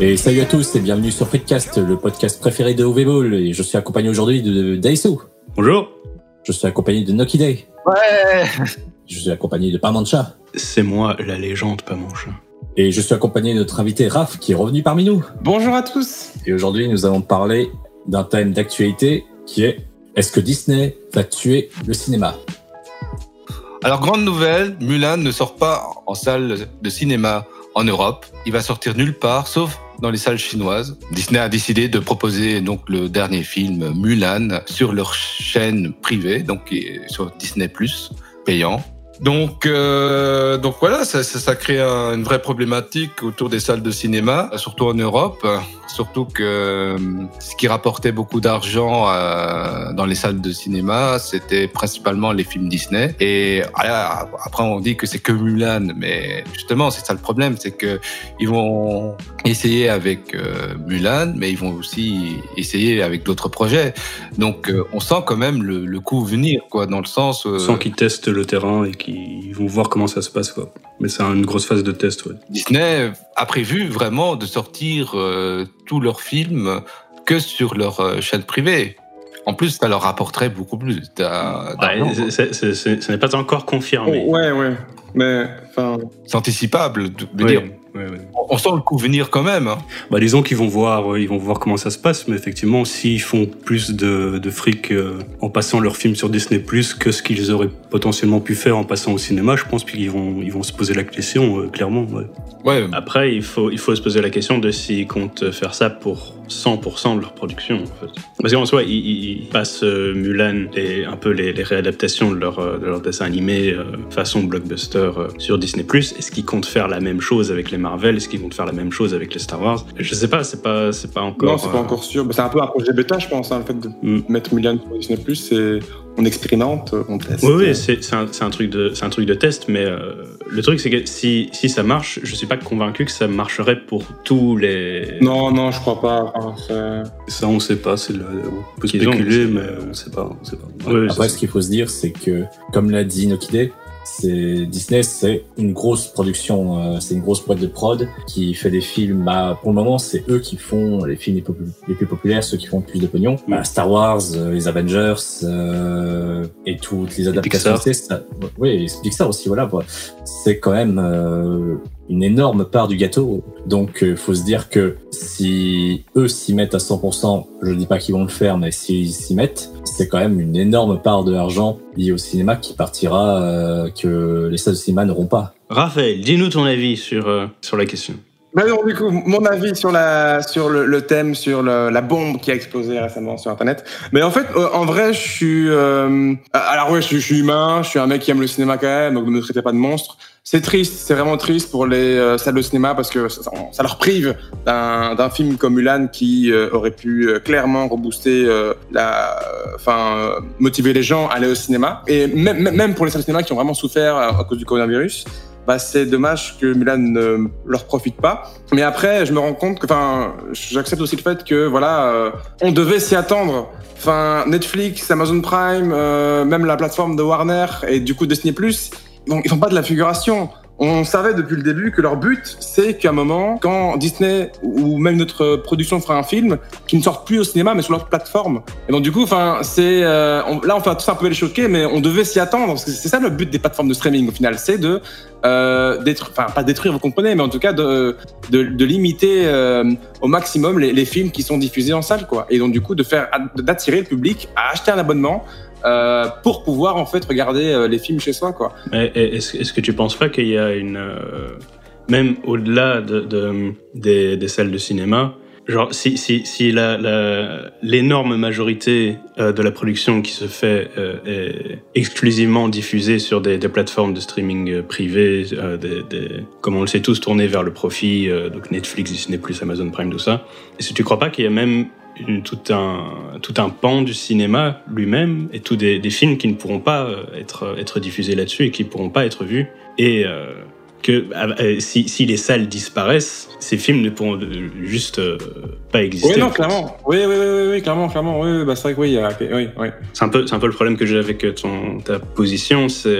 Et salut à tous et bienvenue sur Fritcast, le podcast préféré de OV Et je suis accompagné aujourd'hui de Daiso. Bonjour. Je suis accompagné de Noki Day. Ouais. Je suis accompagné de Parmancha. C'est moi, la légende, chat. Et je suis accompagné de notre invité Raph qui est revenu parmi nous. Bonjour à tous. Et aujourd'hui, nous allons parler d'un thème d'actualité qui est est-ce que Disney va tuer le cinéma? Alors, grande nouvelle, Mulan ne sort pas en salle de cinéma en Europe. Il va sortir nulle part, sauf dans les salles chinoises. Disney a décidé de proposer donc le dernier film Mulan sur leur chaîne privée, donc sur Disney payant. Donc, euh, donc voilà, ça, ça, ça crée une vraie problématique autour des salles de cinéma, surtout en Europe. Surtout que euh, ce qui rapportait beaucoup d'argent euh, dans les salles de cinéma, c'était principalement les films Disney. Et ah, après, on dit que c'est que Mulan, mais justement, c'est ça le problème, c'est que ils vont essayer avec euh, Mulan, mais ils vont aussi essayer avec d'autres projets. Donc, on sent quand même le, le, coup venir, quoi, dans le sens. Sent qu'ils testent le terrain et qu'ils vont voir comment ça se passe, quoi. Mais c'est une grosse phase de test, ouais. Disney a prévu vraiment de sortir tous leurs films que sur leur euh, chaîne privée. En plus, ça leur rapporterait beaucoup plus. Ouais, ce n'est pas encore confirmé. Oh, ouais, ouais. Mais, enfin. C'est anticipable de dire. On sent le coup venir quand même. Hein. Bah, disons qu'ils vont voir, euh, ils vont voir comment ça se passe, mais effectivement, s'ils font plus de, de fric euh, en passant leur film sur Disney Plus que ce qu'ils auraient potentiellement pu faire en passant au cinéma, je pense qu'ils vont, ils vont se poser la question, euh, clairement. Ouais. ouais. Après, il faut, il faut se poser la question de s'ils comptent faire ça pour 100% de leur production. En fait. Parce qu'en soi, ils, passent Mulan et un peu les, les réadaptations de leur, de leur dessin animé façon blockbuster sur Disney Plus. Est-ce qu'ils comptent faire la même chose avec les Marvel Est-ce qu'ils vont faire la même chose avec les Star Wars? Je sais pas, c'est pas, c'est pas encore. Non, c'est pas encore sûr. C'est un peu un projet bêta, je pense, hein, le fait de mm. mettre Mulan sur Disney Plus. C'est on expérimente, on teste. Oui, oui, c'est un, un, truc de, c'est un truc de test, mais euh, le truc c'est que si, si ça marche, je suis pas convaincu que ça marcherait pour tous les. Non, non, je crois pas. ça, on sait pas. C'est on peut spéculer, mais on sait pas. On sait pas. Ouais, Après, ce qu'il faut se dire, c'est que, comme l'a dit Nokide, c'est Disney, c'est une grosse production, euh, c'est une grosse boîte de prod qui fait des films. Bah, pour le moment, c'est eux qui font les films les, plus populaires, ceux qui font le plus de pognon. Bah, Star Wars, euh, les Avengers euh, et toutes les adaptations. Ça, oui, Pixar aussi, voilà. C'est quand même euh, une énorme part du gâteau. Donc, il faut se dire que si eux s'y mettent à 100%, je dis pas qu'ils vont le faire, mais s'ils s'y mettent, c'est quand même une énorme part de l'argent lié au cinéma qui partira, euh, que les salles de cinéma n'auront pas. Raphaël, dis-nous ton avis sur, euh, sur la question. Bah non, du coup, mon avis sur, la, sur le, thème, sur la bombe qui a explosé récemment sur Internet. Mais en fait, euh, en vrai, je suis... alors ouais, je, je, suis humain, je suis un mec qui aime le cinéma quand même, donc ne me traitez pas de monstre. C'est triste, c'est vraiment triste pour les euh, salles de cinéma parce que ça, leur prive d'un film comme Mulan qui euh, aurait pu euh, clairement rebooster la, enfin motiver les gens à aller au cinéma. Et même, même pour les salles de cinéma qui ont vraiment souffert à, cause du coronavirus, bah, c'est dommage que Mulan ne leur profite pas. Mais après, je me rends compte que, enfin, j'accepte aussi le fait que, voilà, on devait s'y attendre. Enfin, Netflix, Amazon Prime, même la plateforme de Warner et du coup Disney Plus, donc ils font pas de la figuration. On savait depuis le début que leur but, c'est qu'à un moment, quand Disney ou même notre production fera un film, qui ne sorte plus au cinéma, mais sur leur plateforme. Et donc du coup, enfin, euh, là, on fait tout un peu les choquer, mais on devait s'y attendre. Parce que c'est ça le but des plateformes de streaming au final, c'est de euh, détruire, enfin pas détruire, vous comprenez, mais en tout cas de limiter euh, au maximum les, les, films qui sont diffusés en salle, quoi. Et donc du coup, de faire d'attirer le public à acheter un abonnement euh, pour pouvoir en fait regarder euh, les films chez soi quoi. Est-ce est que tu penses pas qu'il y a une euh, même au-delà de, de, des, salles de cinéma, genre si, si, si l'énorme majorité de la production qui se fait est exclusivement diffusée sur des, plateformes de streaming privées, comme on le sait tous, tournées vers le profit, donc Netflix, Disney+, Amazon Prime, tout ça. Est-ce que tu crois pas qu'il y a même une, tout, un, tout un pan du cinéma lui-même et tous des, des, films qui ne pourront pas euh, être, être diffusés là-dessus et qui ne pourront pas être vus. Et euh, que euh, si, si, les salles disparaissent, ces films ne pourront juste pas exister. Oui, non, clairement. Oui, oui, oui, oui, clairement, clairement. Oui, bah, c'est vrai que oui, oui, oui. C'est un, peu, un peu le problème que j'ai avec ton, ta position. C'est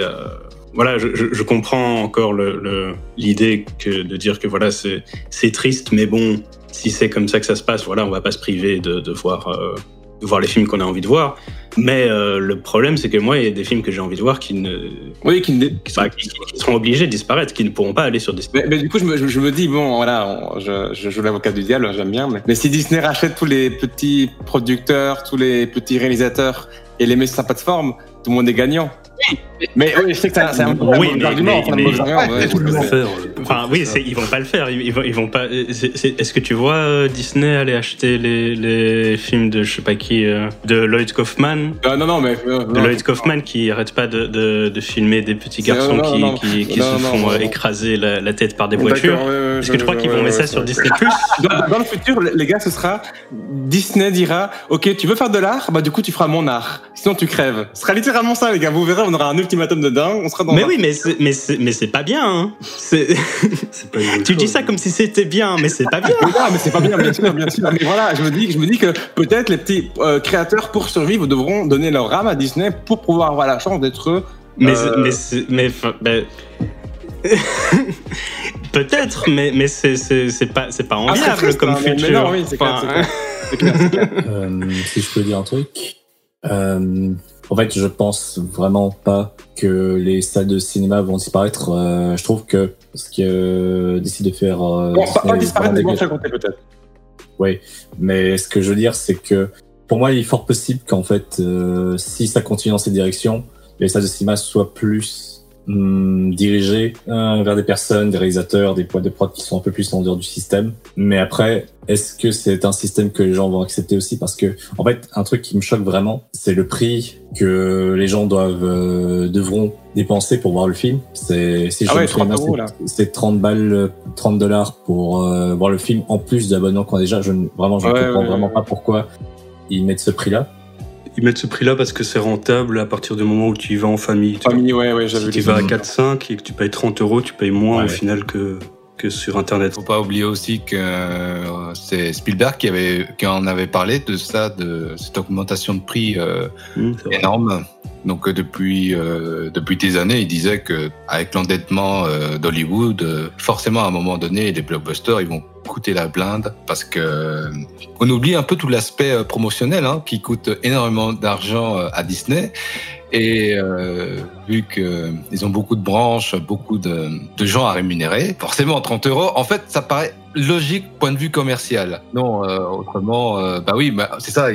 voilà, je, je, je comprends encore l'idée le, de dire que voilà, c'est triste, mais bon, si c'est comme ça que ça se passe, voilà, on va pas se priver de, de voir, euh, de voir les films qu'on a envie de voir. Mais euh, le problème, c'est que moi, il y a des films que j'ai envie de voir qui ne, oui, qui, ne... qui, sont, qui, seront obligés de disparaître, qui ne pourront pas aller sur Disney. Mais, mais du coup, je me, je me, dis bon, voilà, on, je, je, joue l'avocat du diable, j'aime bien. Mais, mais, si Disney rachète tous les petits producteurs, tous les petits réalisateurs et les met sur sa plateforme, tout le monde est gagnant. Oui, mais oui, je sais que c'est un, oui, mais, argument. Mais, mais, faire, enfin, oui, ils vont pas le faire. Ils vont, ils vont pas. Est-ce que tu vois euh, Disney aller acheter les, les, films de je sais pas qui, euh, de Lloyd Kaufman? Euh, Non, non, mais euh, de Lloyd Kaufman qui arrête pas de, de, de filmer des petits garçons non, qui, non, qui, qui non, se font écraser la, la, tête par des voitures. Est-ce que tu crois qu'ils vont mettre ça sur Disney Plus? Dans, dans, le futur, les gars, ce sera Disney dira OK, tu veux faire de l'art? Bah du coup, tu feras mon art. Sinon, tu crèves. Ce sera littéralement ça, les gars. Vous verrez, on aura un ultimatum de dingue. On sera dans. Mais oui, mais c'est, mais c'est, mais c'est pas bien. Hein. C'est... pas tu dis ça comme si c'était bien, mais c'est pas bien. non, mais c'est pas bien, bien sûr, bien sûr. Mais voilà, je me dis, je me dis que peut-être les petits euh, créateurs, pour survivre, devront donner leur âme à Disney pour pouvoir avoir la chance d'être. Mais, euh... mais, mais, mais... Peut-être, mais, mais c'est, c'est, c'est pas, c'est pas ah, enviable ah, triste, comme hein, futur. Mais non, oui, c'est enfin, clair, c'est clair. C'est clair, c'est clair. euh, si je peux dire un truc. Euh, en fait, je pense vraiment pas que les salles de cinéma vont disparaître. Euh, je trouve que ce qui euh, décide de faire. Euh, bon, pas, pas disparaître, mais vont compter peut-être. Oui, mais ce que je veux dire, c'est que pour moi, il est fort possible qu'en fait, euh, si ça continue dans cette direction, les salles de cinéma soient plus hum, dirigées euh, vers des personnes, des réalisateurs, des poids de prod qui sont un peu plus en dehors du système. Mais après, est-ce que c'est un système que les gens vont accepter aussi? Parce que, en fait, un truc qui me choque vraiment, c'est le prix que les gens doivent euh, devront dépenser pour voir le film. C'est si je ah ouais, 30 euros, c'est 30 balles, 30 dollars pour euh, voir le film en plus de l'abonnement qu'on a déjà. Je vraiment, je ne ouais, comprends ouais, vraiment pas pourquoi ils mettent ce prix-là. Ils mettent ce prix-là parce que c'est rentable à partir du moment où tu y vas en famille. Famille, ouais, ouais, j'avais Si tu vas à 4-5 et que tu payes 30 euros, tu payes moins au final que que sur Internet. Faut pas oublier aussi que euh, c'est Spielberg qui avait qui en avait parlé de ça, de cette augmentation de prix euh, mmh, énorme. Donc euh, depuis euh, depuis des années, il disait que avec l'endettement euh, d'Hollywood, forcément à un moment donné, les blockbusters ils vont coûter la blinde parce que on oublie un peu tout l'aspect promotionnel hein, qui coûte énormément d'argent à Disney. Et vu qu'ils ont beaucoup de branches, beaucoup de, gens à rémunérer, forcément 30 euros, en fait, ça paraît logique point de vue commercial. Non, autrement, bah oui, bah, c'est ça.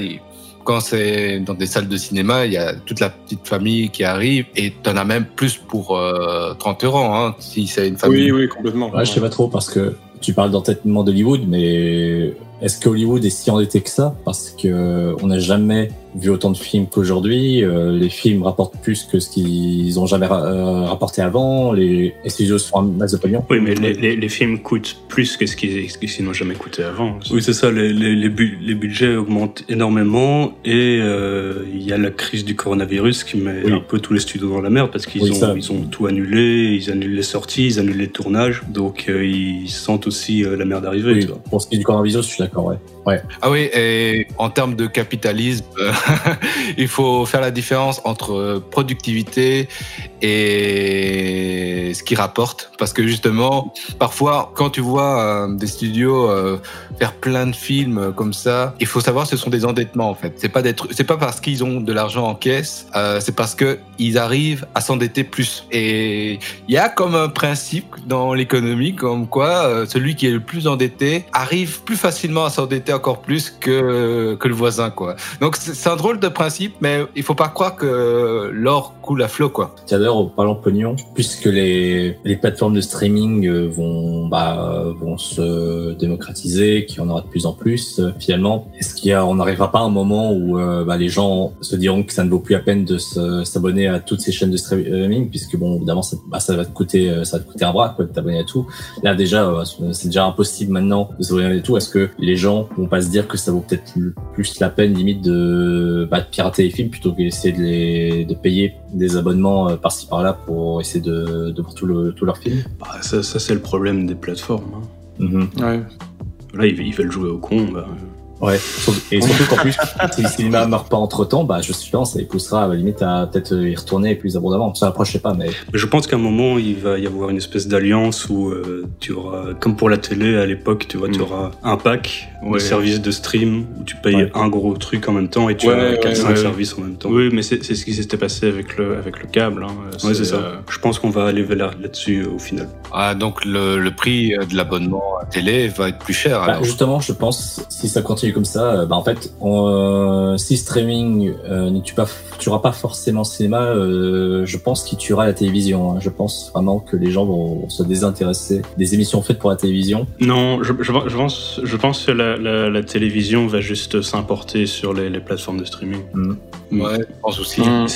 Quand c'est dans des salles de cinéma, il y a toute la petite famille qui arrive et t'en as même plus pour 30 euros hein, si c'est une famille. Oui, oui, complètement. Ouais, je sais pas trop parce que tu parles d'entêtement d'Hollywood, mais est-ce que Hollywood est si endetté que ça Parce que on n'a jamais vu autant de films qu'aujourd'hui. Euh, les films rapportent plus que ce qu'ils ont jamais ra euh, rapporté avant. Les, les studios se font un masse de pognon. Oui, mais les, les, les, films coûtent plus que ce qu'ils qu n'ont jamais coûté avant. Oui, c'est ça. Les, les, bu les, budgets augmentent énormément et euh, il y a la crise du coronavirus qui met oui. un peu tous les studios dans la merde parce qu'ils oui, ont, ils ont tout annulé, ils annulent les sorties, ils annulent les tournages. Donc euh, ils sentent aussi euh, la merde arriver. Oui, pour ce qui est du coronavirus, je suis d'accord, Ah oui, et en termes de capitalisme, il faut faire la différence entre productivité et ce qui rapporte. Parce que justement, parfois, quand tu vois euh, des studios euh, faire plein de films comme ça, il faut savoir que ce sont des endettements en fait. C'est pas pas parce qu'ils ont de l'argent en caisse, euh, c'est parce que ils arrivent à s'endetter plus. Et il y a comme un principe dans l'économie comme quoi euh, celui qui est le plus endetté arrive plus facilement à s'endetter encore plus que que le voisin quoi. Donc c'est un drôle de principe, mais il faut pas croire que l'or coule à flot quoi. Tiens d'ailleurs, en parlant pognon, puisque les, les plateformes de streaming euh, vont bah, vont se démocratiser, qu'il y en aura de plus en plus, euh, finalement, est-ce qu'il y a, on n'arrivera pas à un moment où euh, bah, les gens se diront que ça ne vaut plus la peine de s'abonner à toutes ces chaînes de streaming, puisque bon, évidemment, ça, bah, va te coûter, ça te coûter un bras quoi, de t'abonner à tout. Là déjà, c'est déjà impossible maintenant de s'abonner à tout. Est-ce que les gens pas se dire que ça vaut peut-être plus la peine limite de, bah, de pirater les films plutôt que d'essayer de les de payer des abonnements euh, par-ci par-là pour essayer de, de voir tout, le, tout leur film bah, Ça, ça c'est le problème des plateformes. Hein. Mm -hmm. ouais. Là, ils, ils, veulent jouer au con. Bah, Ouais, et surtout qu'en plus, si le cinéma meurt pas entre temps, bah, je pense, ça poussera à la limite à peut-être y retourner plus abondamment. Ça approche, je sais pas, mais. Je pense qu'à un moment, il va y avoir une espèce d'alliance où euh, tu auras, comme pour la télé à l'époque, tu vois, tu mm. auras un pack de services de stream où tu payes un gros truc en même temps et tu as 4-5 services en même temps. Oui, mais c'est ce qui s'était passé avec le, avec le câble. Hein. Ouais, c'est ça. Euh, je pense qu'on va aller là-dessus au final. Ah, donc le, le prix de l'abonnement à télé va être plus cher. Bah, justement, je pense, si ça continue comme ça, euh, bah en fait, euh, si streaming euh, ne tue pas, tuera pas forcément cinéma, je pense qu'il tuera la télévision. Hein. Je pense vraiment que les gens vont se désintéresser des émissions faites pour la télévision. Non, je, je, je pense, je pense que la, la, la télévision va juste s'importer sur les, les, plateformes de streaming. Mm. Ouais, je pense aussi. Mm.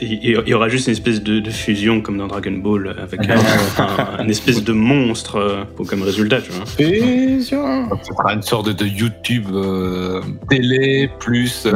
Il y aura juste une espèce de, de fusion comme dans Dragon Ball avec un, espèce de monstre comme résultat, tu vois. Fusion. Ça sera une sorte de YouTube euh, télé plus. Euh,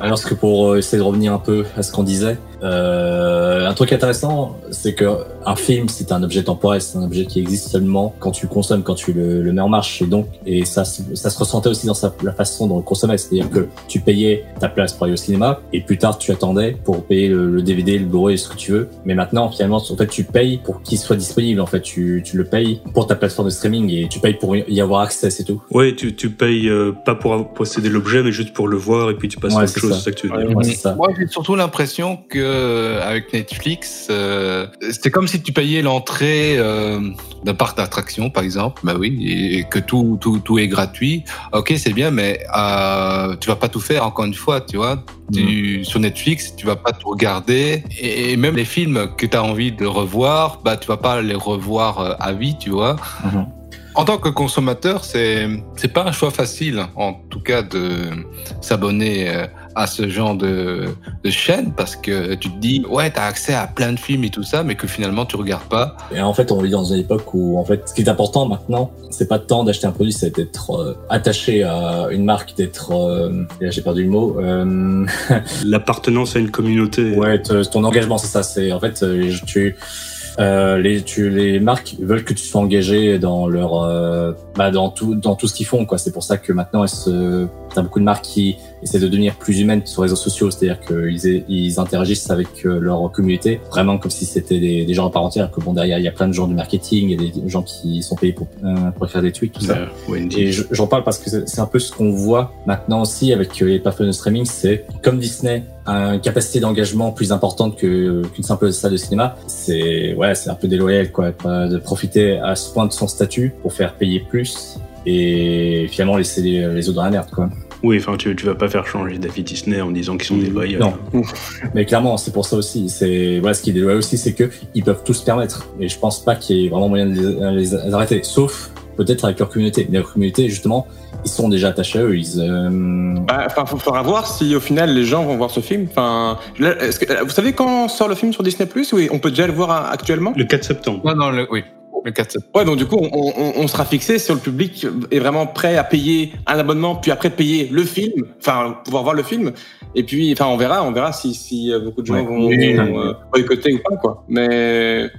alors que pour euh, essayer de revenir un peu à ce qu'on disait, euh, un truc intéressant, c'est que un film, c'est un objet temporel, c'est un objet qui existe seulement quand tu le consommes, quand tu le, le mets en marche. Et donc, et ça, ça se ressentait aussi dans sa, la façon dont on le consommait. C'est-à-dire que tu payais ta place pour aller au cinéma, et plus tard, tu attendais pour payer le, DVD, le Blu-ray, ce que tu veux. Mais maintenant, finalement, en fait, tu payes pour qu'il soit disponible. En fait, tu, tu le payes pour ta plateforme de streaming et tu payes pour y avoir accès, c'est tout. Ouais, tu, tu payes euh, pas pour posséder l'objet, mais juste pour le voir, et puis tu passes à autre chose. Ça. que tu ouais, Moi, j'ai surtout l'impression que euh, avec Netflix, euh, c'était comme si tu payais l'entrée euh, d'un parc d'attractions, par exemple. Bah oui, et, que tout, tout, tout est gratuit. Ok, c'est bien, mais euh, tu vas pas tout faire encore une fois, tu vois. Tu, mm. Sur Netflix, tu vas pas tout regarder. Et, même les films que tu as envie de revoir, bah tu vas pas les revoir à vie, tu vois. Mm-hmm. En tant que consommateur, c'est c'est pas un choix facile, en tout cas, de s'abonner à ce genre de, de chaîne parce que tu te dis ouais t'as accès à plein de films et tout ça mais que finalement tu regardes pas et en fait on vit dans une époque où en fait ce qui est important maintenant c'est pas tant d'acheter un produit c'est d'être euh, attaché à une marque d'être euh, j'ai perdu le mot euh... l'appartenance à une communauté ouais ton engagement c'est ça c'est en fait tu euh, les, tu, les marques veulent que tu sois engagé dans leur, euh, bah, dans tout, dans tout ce qu'ils font, quoi. C'est pour ça que maintenant, elles se, t'as beaucoup de marques qui essaient de devenir plus humaines sur les réseaux sociaux, c'est-à-dire qu'ils ils interagissent avec euh, leur communauté, vraiment comme si c'était des, des, gens à part entière. Que bon, derrière, il y a plein de gens du marketing, il y a des gens qui sont payés pour, euh, pour faire des tweets, tout ça. Et j'en parle parce que c'est un peu ce qu'on voit maintenant aussi avec les plateformes de streaming, c'est comme Disney une capacité d'engagement plus importante que qu'une simple salle de cinéma, c'est ouais, c'est un peu déloyal quoi, de profiter à ce point de son statut pour faire payer plus et finalement laisser les, les autres dans la merde quoi. Oui, enfin, tu, tu vas pas faire changer David Disney en disant qu'ils sont des loyaux. Non, mais clairement, c'est pour ça aussi. C'est voilà, ce qui est déloyal aussi, c'est que ils peuvent tous se permettre. Et je pense pas qu'il y ait vraiment moyen de les, les arrêter, sauf peut-être avec leur communauté. Mais leur communauté, justement, ils sont déjà attachés à eux. Ils, euh... bah, enfin, faut, faudra voir si au final les gens vont voir ce film. Enfin, que, vous savez quand sort le film sur Disney Plus? Oui, on peut déjà le voir actuellement? Le 4 septembre. Non, non, le, oui. Le 4 septembre. Ouais, donc du coup, on, on, on, sera fixé sur le public est vraiment prêt à payer un abonnement, puis après payer le film, enfin pouvoir voir le film. Et puis, enfin, on verra, on verra si, si euh, beaucoup de gens ouais, vont, oui, vont euh, boycotter ou pas, quoi. Mais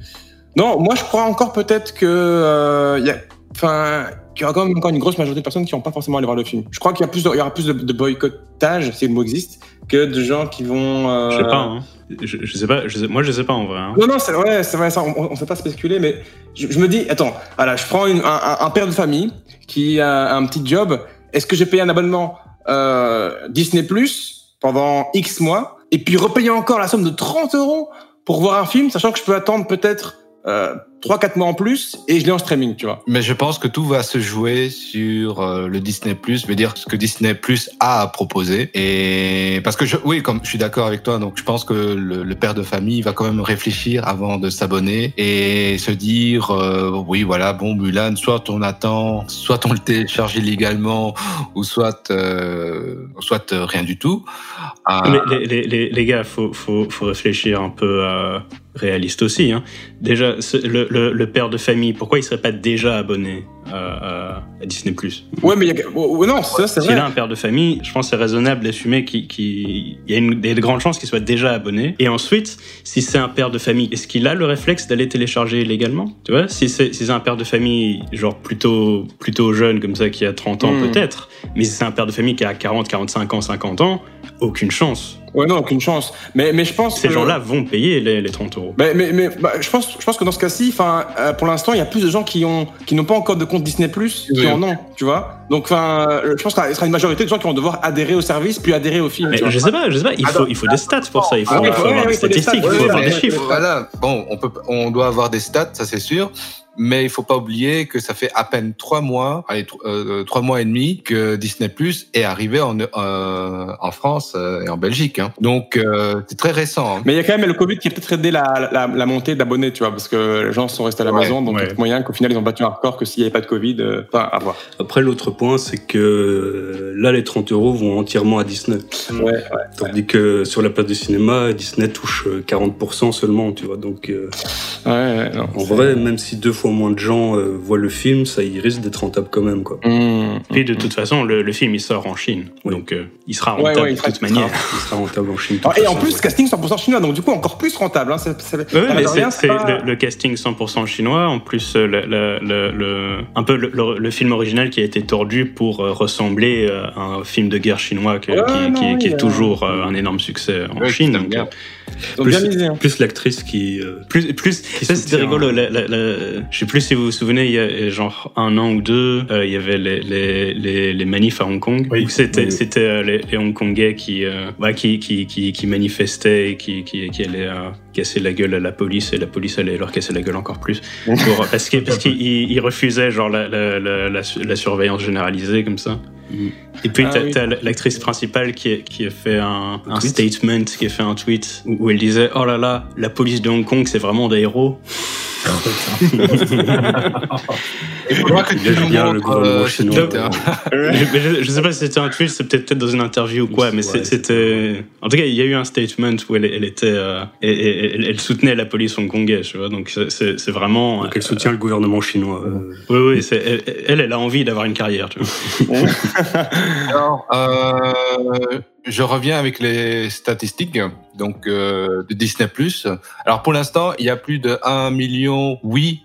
non, moi je crois encore peut-être que euh, y a, enfin il y aura quand même encore une grosse majorité de personnes qui vont pas forcément aller voir le film. Je crois qu'il y, a plus de, il y aura plus de, de boycottage, si le mot existe, que de gens qui vont. Euh... Je sais pas. Hein. Je, je, sais pas. Je sais, moi, je sais pas en vrai. Hein. Non, non, c'est vrai, c'est vrai. Ça, on, on sait pas spéculer, mais je, je, me dis, attends, voilà, je prends une, un, un, père de famille qui a un petit job. Est-ce que j'ai payé un abonnement euh, Disney Plus pendant X mois et puis repayer encore la somme de 30 euros pour voir un film, sachant que je peux attendre peut-être euh, 3-4 mois en plus et je l'ai en streaming, tu vois. Mais je pense que tout va se jouer sur euh, le Disney Plus, veut dire ce que Disney Plus a à proposer. Et parce que je, oui, comme je suis d'accord avec toi, donc je pense que le, le, père de famille va quand même réfléchir avant de s'abonner et se dire euh, oui, voilà, bon Mulan, soit on attend, soit on le télécharge illégalement, ou soit euh, soit rien du tout. Mais les, les, les, les gars, faut, faut, faut réfléchir un peu à réaliste aussi. Hein. Déjà, le, père de famille, pourquoi il serait pas déjà abonné à, Disney Plus? Ouais, mais y a... Oh, non, ça c'est vrai. S'il a un père de famille, je pense que c'est raisonnable d'assumer qu'il y a une, des grandes chances qu'il soit déjà abonné. Et ensuite, si c'est un père de famille, est-ce qu'il a le réflexe d'aller télécharger illégalement Tu vois, si c'est si un père de famille genre plutôt plutôt jeune comme ça qui a 30 ans hmm. peut-être, mais si c'est un père de famille qui a 40, 45 ans, 50 ans, aucune chance. Ouais, non, aucune chance. Mais, mais je pense Ces gens-là vont payer les, les 30 euros. Mais, mais, mais bah, je, pense, je pense que dans ce cas-ci, euh, pour l'instant, il y a plus de gens qui ont qui n'ont pas encore de compte Disney Plus qui en ont, tu vois. Donc, enfin, euh, je pense qu'il y sera une majorité de gens qui vont devoir adhérer au service puis adhérer au film. Mais je sais pas, je sais pas. Il faut, il faut des stats pour ça. Il faut, ah avoir des statistiques, il faut avoir des chiffres. Voilà. Bon, on peut, on doit avoir des stats, ça c'est sûr mais il faut pas oublier que ça fait à peine trois mois, allez, euh, trois mois et demi que Disney Plus est arrivé en, euh, en France euh, et en Belgique. Hein. Donc euh, c'est très récent. Hein. Mais il y a quand même le Covid qui a peut-être aidé la, la, la montée d'abonnés, tu vois, parce que les gens sont restés à la maison, donc il y a moyen qu'au final ils ont battu un record que s'il n'y avait pas de Covid, euh, enfin à voir. Après l'autre point, c'est que là les 30 euros vont entièrement à Disney. Ouais, ouais, Tandis que sur la place du cinéma, Disney touche 40% seulement, tu vois. Donc ouais, non, en vrai, même si deux fois moins de gens euh, voient le film, ça il risque d'être rentable quand même. Quoi. Mmh. Puis de toute façon, le, film il sort en Chine, donc euh, il sera rentable de toute manière. Il sera rentable en Chine. et en plus, casting 100% chinois, donc du coup encore plus rentable. Hein. C'est, c'est, le, casting 100% chinois, en plus euh, le, un peu le, film original qui a été tordu pour ressembler à un film de guerre chinois qui, qui, est toujours un énorme succès en Chine. Donc, plus, hein. plus l'actrice qui. plus, plus. ça, c'était rigolo. La, je sais plus si vous vous souvenez, il y a genre un an ou deux, euh, il y avait les, les, les, les, manifs à Hong Kong. Oui, c'était c'était euh, les, les, Hongkongais qui, euh, bah, qui, qui, qui, qui, manifestaient et qui, qui, qui allaient casser la gueule à la police et la police allait leur casser la gueule encore plus. Pour, parce qu'ils parce refusaient genre la, la, la, la, surveillance généralisée comme ça. Mm. Et puis, ah, t'as, l'actrice principale qui a, qui a fait un, un, statement, qui a fait un tweet où, où elle disait Oh là là, la police de Hong Kong, c'est vraiment des héros. Il faudra que tu nous bien le gouvernement euh, chinois. je, je, sais pas si c'était un tweet, c'est peut-être peut dans une interview ou quoi, mais c'était. En tout cas, il y a eu un statement où elle, elle était, euh, elle, elle, soutenait la police hongkongaise, tu vois. Donc c'est vraiment. Donc elle soutient le gouvernement chinois. Euh. Oui, oui. Elle, elle, a envie d'avoir une carrière, tu vois. Alors, euh, je reviens avec les statistiques donc euh, de Disney+. Alors pour l'instant, il y a plus de 1 million 8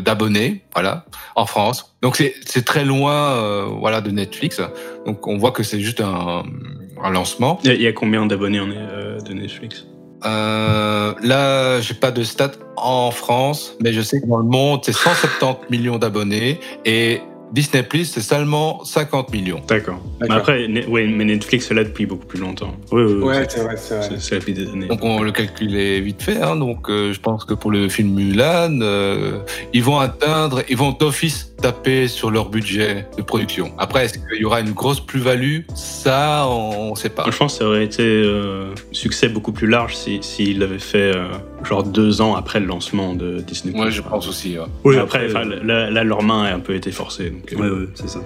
d'abonnés, voilà, en France. Donc c'est très loin, euh, voilà, de Netflix. Donc on voit que c'est juste un, un, lancement. Il y a combien d'abonnés euh, de Netflix? Euh, là, j'ai pas de stats en France, mais je sais que dans le monde, c'est 170 millions d'abonnés et Disney Plus, c'est seulement 50 millions. D'accord. Mais après, oui, mais Netflix est là depuis beaucoup plus longtemps. Oui, oui, ouais, c'est vrai, c'est vrai. C'est depuis des années. Donc on le calcule vite fait. Hein, donc euh, je pense que pour le film Mulan, euh, ils vont atteindre, ils vont d'office taper sur leur budget de production. Après, est-ce qu'il y aura une grosse plus-value? Ça, on ne sait pas. Je pense que ça aurait été euh, succès beaucoup plus large s'il si, l'avait fait euh, genre deux ans après le lancement de Disney+. Moi, je pense aussi. Oui, après, là, leur main a un peu été forcée. Donc, euh, ouais, c'est ça.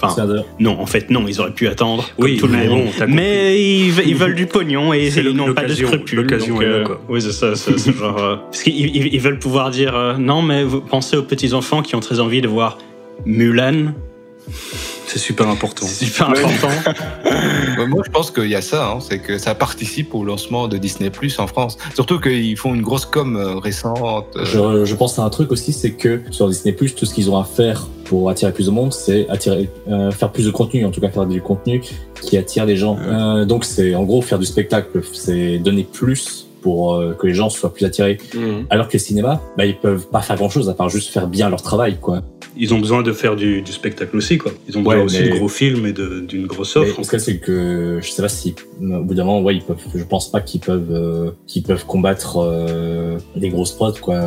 Enfin, non, en fait, non, ils auraient pu attendre. Oui, tout mais, le monde. mais ils, ils, veulent du pognon et ils n'ont pas de scrupules. L'occasion est là, quoi. Oui, c'est ça. C'est genre, euh, parce qu'ils ils veulent pouvoir dire euh, non, mais vous pensez aux petits enfants qui ont très envie de voir Mulan? C'est super important. C'est super important. Moi, je pense qu'il y a ça, hein, c'est que ça participe au lancement de Disney Plus en France. Surtout qu'ils font une grosse com euh, récente. Je, je, pense à un truc aussi, c'est que sur Disney Plus, tout ce qu'ils ont à faire pour attirer plus de monde, c'est attirer, euh, faire plus de contenu, en tout cas faire du contenu qui attire les gens. Euh, donc c'est en gros faire du spectacle, c'est donner plus pour euh, que les gens soient plus attirés. Mmh. Alors que le cinéma, bah, ils peuvent pas faire grand chose à part juste faire bien leur travail, quoi ils ont besoin de faire du, du, spectacle aussi, quoi. Ils ont besoin aussi de gros films et d'une grosse offre. En tout cas, c'est que je sais pas si, au bout d'un moment, ouais, ils peuvent. Je pense pas qu'ils peuvent, euh, qu'ils peuvent combattre euh, des grosses prods, quoi,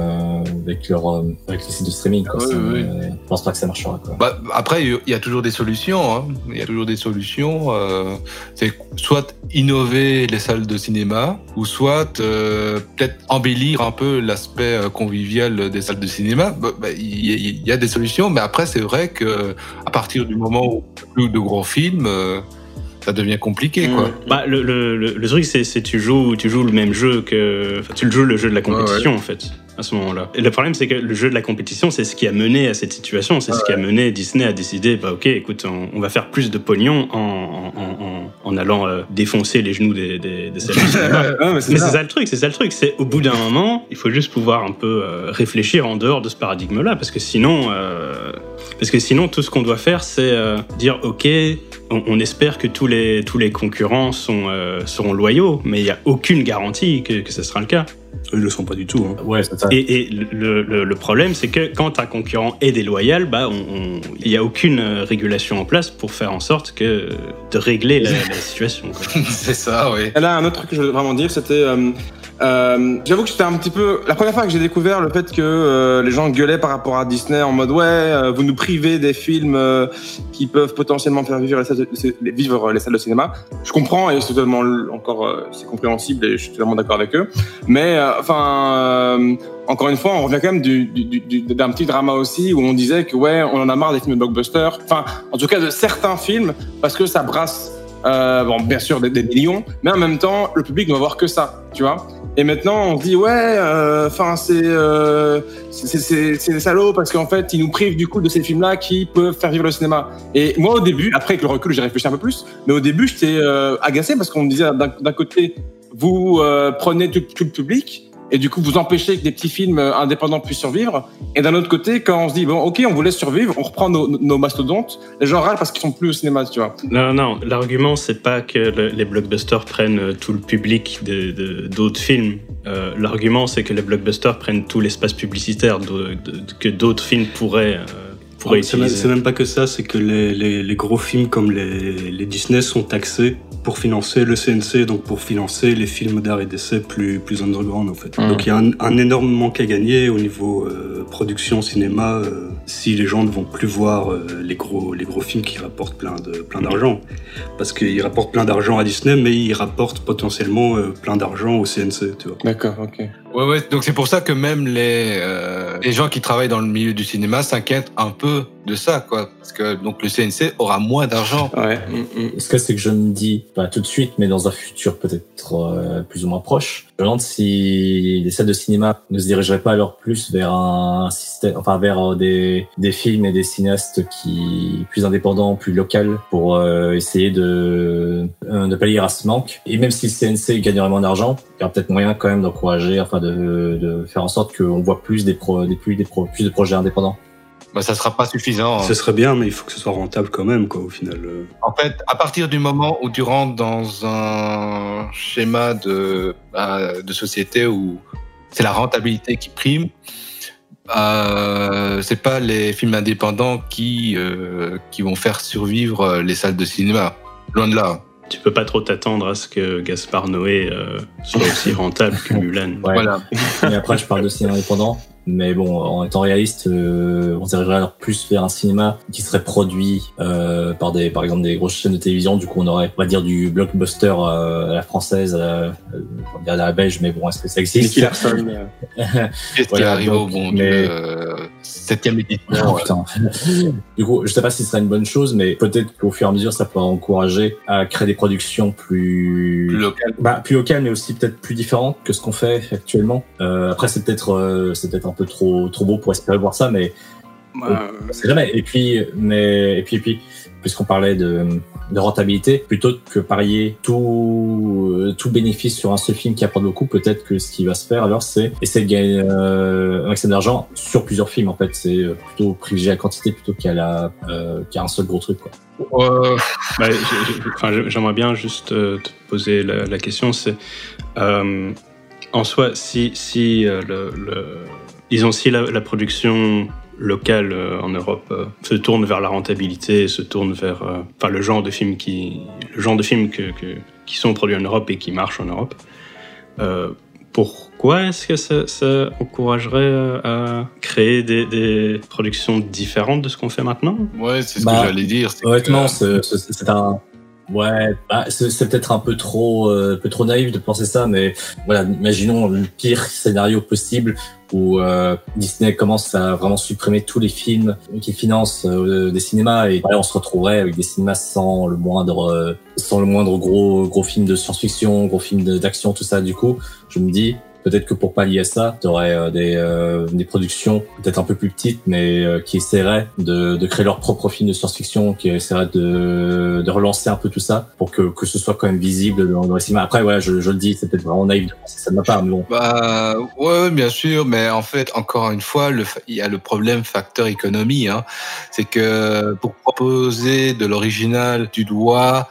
avec leur, euh, avec les sites de streaming. Quoi. Ah, oui, oui. Je pense pas que ça marchera. Quoi. Bah, après, il y a toujours des solutions. Hein. Il y a toujours des solutions. Euh, c'est soit innover les salles de cinéma, ou soit euh, peut-être embellir un peu l'aspect convivial des salles de cinéma. Bah, bah, il y, a des solutions mais après, c'est vrai que à partir du moment où plus de gros films, euh, ça devient compliqué, quoi. Mm. Bah, le, le, le, truc, c'est tu joues, tu joues le même jeu que. Tu joues le jeu de la compétition, en fait, à ce moment-là. Et le problème, c'est que le jeu de la compétition, c'est ce qui a mené à cette situation. C'est ce qui a mené Disney à décider, bah, ok, écoute, on, va faire plus de pognon en, en, en, allant euh, défoncer les genoux des, des, des mais c'est ça. le truc, c'est ça le truc. C'est au bout d'un moment, il faut juste pouvoir un peu euh, réfléchir en dehors de ce paradigme-là, parce que sinon, euh, parce que sinon, tout ce qu'on doit faire, c'est dire, ok, on, espère que tous les, tous les concurrents sont, seront loyaux, mais il n'y a aucune garantie que, que ce sera le cas. Ils ne le sont pas du tout. Hein. Ouais, ça. Et, et le, le, problème, c'est que quand un concurrent est déloyal, bah, il n'y a aucune euh, régulation en place pour faire en sorte que, de régler la, situation. c'est ça, oui. Et là, un autre truc que je voulais vraiment dire, c'était euh, euh, J'avoue que c'était un petit peu la première fois que j'ai découvert le fait que euh, les gens gueulaient par rapport à Disney en mode ouais, euh, vous nous privez des films qui peuvent potentiellement faire vivre les, salles de, de cinéma. Je comprends et c'est totalement encore c'est compréhensible et je suis totalement d'accord avec eux. Mais enfin, encore une fois, on revient quand même d'un du, du, petit drama aussi où on disait que ouais, on en a marre des films blockbusters. Enfin, en tout cas de certains films parce que ça brasse. Bon, bien sûr, des, millions, mais en même temps, le public ne va voir que ça, tu vois. Et maintenant, on se dit ouais, euh, enfin euh, c'est c'est des salauds parce qu'en fait, ils nous privent du coup de ces films-là qui peuvent faire vivre le cinéma. Et moi, au début, après avec le recul, j'ai réfléchi un peu plus, mais au début, j'étais euh, agacé parce qu'on me disait d'un côté, vous euh, prenez tout, tout, le public et du coup vous empêchez que des petits films euh, indépendants puissent survivre. Et d'un autre côté, quand on se dit bon ok on vous laisse survivre, on reprend nos, mastodontes, les gens râlent parce qu'ils sont plus au cinéma, tu vois. Non non, l'argument c'est pas que les blockbusters prennent euh, tout le public d'autres films. Euh, l'argument c'est que les blockbusters prennent tout l'espace publicitaire que d'autres films pourraient. Ah, c'est même pas que ça, c'est que les, les, les, gros films comme les, les, Disney sont taxés pour financer le CNC, donc pour financer les films d'art et d'essai plus, plus underground en fait. Mmh. Donc il y a un, un, énorme manque à gagner au niveau euh, production cinéma euh, si les gens ne vont plus voir euh, les, gros, les gros films qui rapportent plein de plein d'argent. Parce qu'ils rapportent plein d'argent à Disney, mais ils rapportent potentiellement plein d'argent au CNC, tu vois. D'accord, ok. Ouais, ouais, donc c'est pour ça que même les, euh, les gens qui travaillent dans le milieu du cinéma s'inquiètent un peu de ça, quoi. Parce que donc le CNC aura moins d'argent. Ouais. Mm, mm. Ce que c'est que je me dis, pas tout de suite, mais dans un futur peut-être euh, plus ou moins proche, me demande si les salles de cinéma ne se dirigeraient pas alors plus vers un système, enfin vers euh, des, des films et des cinéastes qui plus indépendants, plus local, pour euh, essayer de de pallier à ce manque. Et même si le CNC gagnerait moins d'argent, il y aura peut-être moyen quand même d'encourager, enfin de, de faire en sorte qu'on voit plus des, pro, des, plus, des pro, plus de projets indépendants. Bah, ça sera pas suffisant. Ce serait bien, mais il faut que ce soit rentable quand même, quoi, au final. En fait, à partir du moment où tu rentres dans un schéma de, bah, de société où c'est la rentabilité qui prime, euh, c'est pas les films indépendants qui, euh, qui vont faire survivre les salles de cinéma. Loin de là tu peux pas trop t'attendre à ce que Gaspard Noé euh, soit aussi rentable que Mulan. Voilà. Et après, je parle de cinéma indépendant. Mais bon, en étant réaliste, euh, on dirigerait alors plus vers un cinéma qui serait produit euh, par des, par exemple, des grosses chaînes de télévision. Du coup, on aurait, on va dire, du blockbuster euh, à la française, à la, à la belge, mais bon, est-ce que ça existe? Qu'est-ce qui arrive au bon mais... septième édition oh, Du coup, je sais pas si ce serait une bonne chose, mais peut-être qu'au fur et à mesure, ça pourrait encourager à créer des productions plus, plus locales, bah, plus locales, mais aussi peut-être plus différentes que ce qu'on fait actuellement. Euh, après, c'est peut-être, c'est peut-être un peu trop trop beau pour espérer voir ça, mais c'est jamais. Et puis, mais et puis, et puis, puisqu'on parlait de, de, rentabilité, plutôt que parier tout tout bénéfice sur un seul film qui apporte beaucoup, peut-être que ce qui va se faire alors, c'est essayer de gagner euh, un maximum d'argent sur plusieurs films. En fait, c'est plutôt privilégier la quantité plutôt qu'à la euh, qu'à un seul gros truc. Quoi. Euh... Bah, J'aimerais bien juste euh, te poser la, la question. C'est euh, en soi, si si le, le Disons, si la, la production locale euh, en Europe euh, se tourne vers la rentabilité, se tourne vers euh, enfin, le genre de films qui, le genre de films que, que, qui sont produits en Europe et qui marchent en Europe. pourquoi est-ce que ça, ça, encouragerait à créer des, des, productions différentes de ce qu'on fait maintenant? Ouais, c'est ce bah, que j'allais dire. Honnêtement, c'est un Ouais, bah, c'est peut-être un peu trop, euh, peu trop naïf de penser ça, mais voilà, imaginons le pire scénario possible où euh, Disney commence à vraiment supprimer tous les films qui financent euh, des cinémas et on se retrouverait avec des cinémas sans le moindre, sans le moindre gros gros film de science-fiction, gros film d'action, tout ça. Du coup, je me dis, Peut-être que pour pallier ça, tu aurais euh, des, euh, des productions peut-être un peu plus petites, mais euh, qui essaieraient de, de créer leur propre film de science-fiction, qui essaieraient de, de relancer un peu tout ça pour que, que ce soit quand même visible dans, dans les cinémas. Après, voilà, je, le dis, c'est peut-être vraiment naïf de penser ça de ma part, mais bon. Bah, ouais, bien sûr, mais en fait, encore une fois, il y a le problème facteur économie. Hein. C'est que pour proposer de l'original, tu dois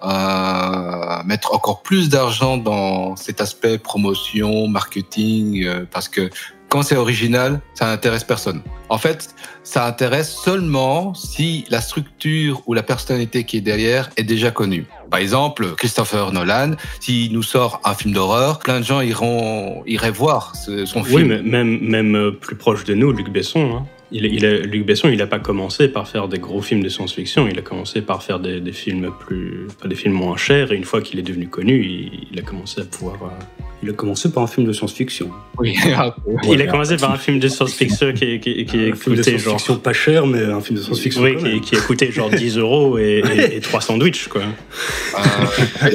mettre encore plus d'argent dans cet aspect promotion, marketing euh, parce que quand c'est original, ça intéresse personne. En fait, ça intéresse seulement si la structure ou la personnalité qui est derrière est déjà connue. Par exemple, Christopher Nolan, s'il nous sort un film d'horreur, plein de gens iront, iraient voir son film. Oui, mais même, même euh, plus proche de nous, Luc Besson. Hein. Il, il a, Luc Besson, il n'a pas commencé par faire des gros films de science-fiction, il a commencé par faire des, des films plus, pas des films moins chers, et une fois qu'il est devenu connu, il, il, a commencé à pouvoir euh, il a commencé par un film de science-fiction. Oui, il a commencé par un film de science-fiction qui, qui, qui, un film de science-fiction pas cher, mais un film de science-fiction. Oui, qui, qui, a coûté genre 10 euros et, et, et 3 sandwichs, quoi. Euh,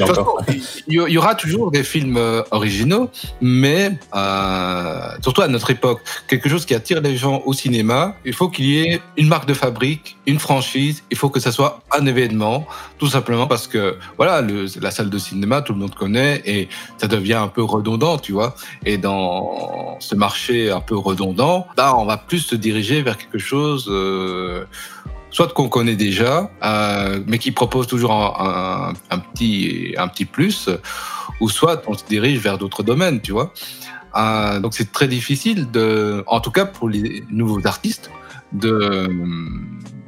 il y aura toujours des films euh, originaux, mais euh, surtout à notre époque, quelque chose qui attire les gens au cinéma, il faut qu'il y ait une marque de fabrique, une franchise, il faut que ça soit un événement, tout simplement parce que voilà, la salle de cinéma, tout le monde connaît et ça devient un peu redondant, tu vois. Et dans ce marché un peu redondant, bah, on va plus se diriger vers quelque chose, euh, soit qu'on connaît déjà, euh, mais qui propose toujours un, petit, un petit plus, ou soit on se dirige vers d'autres domaines, tu vois. Euh, donc c'est très difficile de, en tout cas pour les nouveaux artistes, de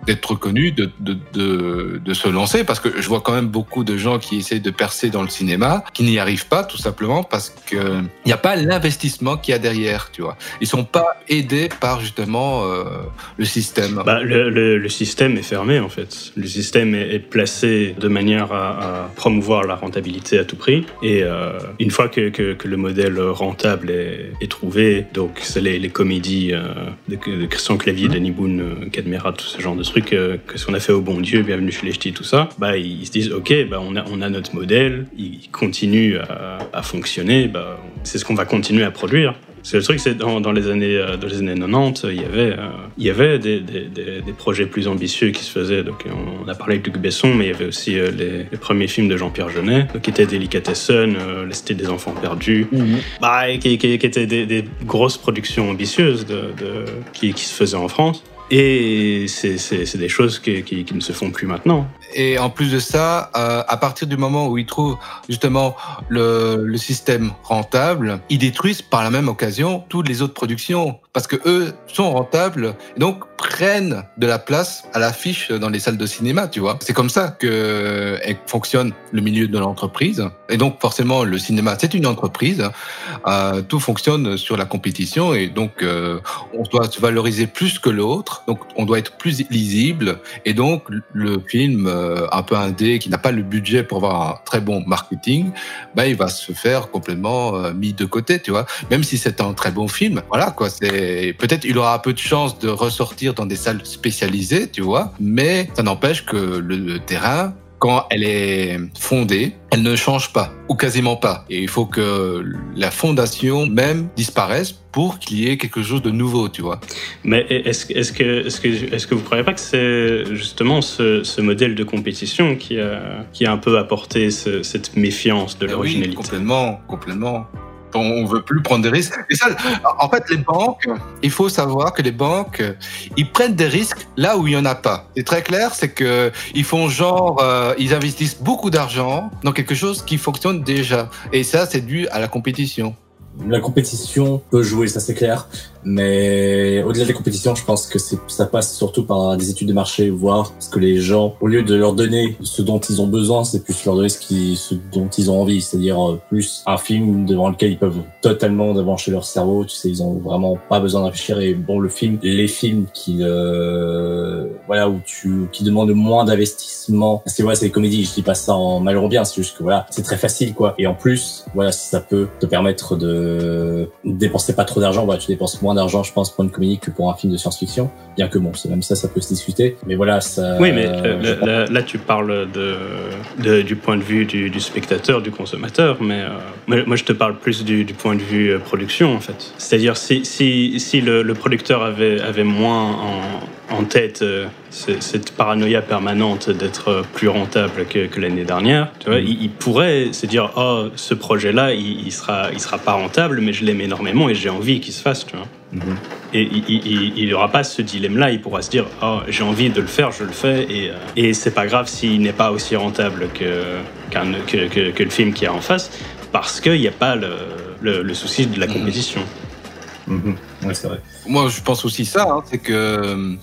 d'être reconnu, de, de, de, de, se lancer, parce que je vois quand même beaucoup de gens qui essayent de percer dans le cinéma, qui n'y arrivent pas tout simplement parce qu'il n'y a pas l'investissement qu'il y a derrière, tu vois. Ils sont pas aidés par justement euh, le système. Bah, le, le, le, système est fermé en fait. Le système est, est placé de manière à, à, promouvoir la rentabilité à tout prix, et euh, une fois que, que, que, le modèle rentable est, est trouvé, donc c'est les, les, comédies euh, de, de, Christian Clavier, Danny Boone, Cadmera, tout ce genre de trucs, que, que ce qu'on a fait au bon Dieu, bienvenue chez les ch'tis, tout ça, bah, ils se disent, ok, bah, on, a, on a notre modèle, il continue à, à fonctionner, bah, c'est ce qu'on va continuer à produire. C'est le truc, c'est dans, dans, les années dans les années 90, il y avait euh, il y avait des, des, des, des, projets plus ambitieux qui se faisaient. Donc on, a parlé de Luc Besson, mais il y avait aussi euh, les, les, premiers films de Jean-Pierre Jeunet, qui étaient Delicatessen, euh, La Cité des enfants perdus, mm -hmm. bah, qui, qui, qui, étaient des, grosses productions ambitieuses de, de, qui, qui se faisaient en France. Et c'est des choses qui, ne se font plus maintenant. Et en plus de ça, euh, à partir du moment où ils trouvent justement le, système rentable, ils détruisent par la même occasion toutes les autres productions parce que eux sont rentables et donc prennent de la place à l'affiche dans les salles de cinéma, tu vois. C'est comme ça que fonctionne le milieu de l'entreprise. Et donc forcément, le cinéma, c'est une entreprise. Euh, tout fonctionne sur la compétition et donc euh, on doit se valoriser plus que l'autre. Donc on doit être plus lisible et donc le film euh, un peu indé qui n'a pas le budget pour avoir un très bon marketing, bah il va se faire complètement euh, mis de côté, tu vois. Même si c'est un très bon film, voilà quoi. C'est peut-être il aura un peu de chance de ressortir dans des salles spécialisées, tu vois, mais ça n'empêche que le, le terrain quand elle est fondée, elle ne change pas, ou quasiment pas. Et il faut que la fondation même disparaisse pour qu'il y ait quelque chose de nouveau, tu vois. Mais est-ce est que, est que, est que vous ne croyez pas que c'est justement ce, ce, modèle de compétition qui a, qui a un peu apporté ce, cette méfiance de l'originalité oui, Complètement, complètement on veut plus prendre des risques. En fait, les banques, il faut savoir que les banques, ils prennent des risques là où il y en a pas. C'est très clair, c'est que ils font genre, euh, ils investissent beaucoup d'argent dans quelque chose qui fonctionne déjà. Et ça, c'est dû à la compétition la compétition peut jouer, ça c'est clair. Mais au-delà des compétitions, je pense que ça passe surtout par des études de marché, voir ce que les gens, au lieu de leur donner ce dont ils ont besoin, c'est plus leur donner ce, qui, ce dont ils ont envie, c'est-à-dire euh, plus un film devant lequel ils peuvent totalement débrancher leur cerveau. Tu sais, ils ont vraiment pas besoin d'infléchir. Et bon, le film, les films qui, euh, voilà, où tu, qui demandent moins d'investissement, c'est voilà, c'est les comédies. Je dis pas ça en mal ou bien, c'est juste que voilà, c'est très facile, quoi. Et en plus, voilà, ça peut te permettre de dépenser pas trop d'argent. Voilà, tu dépenses moins d'argent, je pense, pour une comédie que pour un film de science-fiction. Bien que bon, c'est même ça, ça peut se discuter. Mais voilà, ça. Oui, mais euh, là, tu parles de, de, du point de vue du, du spectateur, du consommateur, mais euh, moi, je te parle plus du, du point de vue euh, production, en fait. C'est-à-dire, si, si, si le, le, producteur avait, avait moins en, en tête cette paranoïa permanente d'être plus rentable que, que l'année dernière, tu vois, mm. il, pourrait se dire, oh, ce projet-là, il, il, sera, il sera pas rentable, mais je l'aime énormément et j'ai envie qu'il se fasse, tu vois. Mm-hmm. Et il n'aura pas ce dilemme-là, il pourra se dire oh, j'ai envie de le faire, je le fais, et, euh, et c'est pas grave s'il n'est pas aussi rentable que, que, que, que, le film qui est en face, parce qu'il n'y a pas le, le, souci de la mm-hmm. compétition. Mm c'est vrai. Moi, je pense aussi ça, hein, c'est que euh,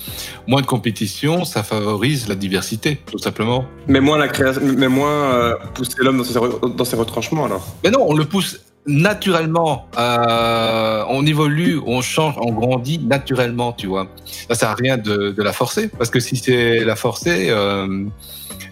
moins de compétition, ça favorise la diversité, tout simplement. Mais moins la création, mais moins euh, pousser l'homme dans ses, dans ses retranchements, alors. Mais non, on le pousse naturellement, euh, on évolue, on change, on grandit naturellement, tu vois. Ça sert à rien de, de la forcer, parce que si c'est la forcer, euh,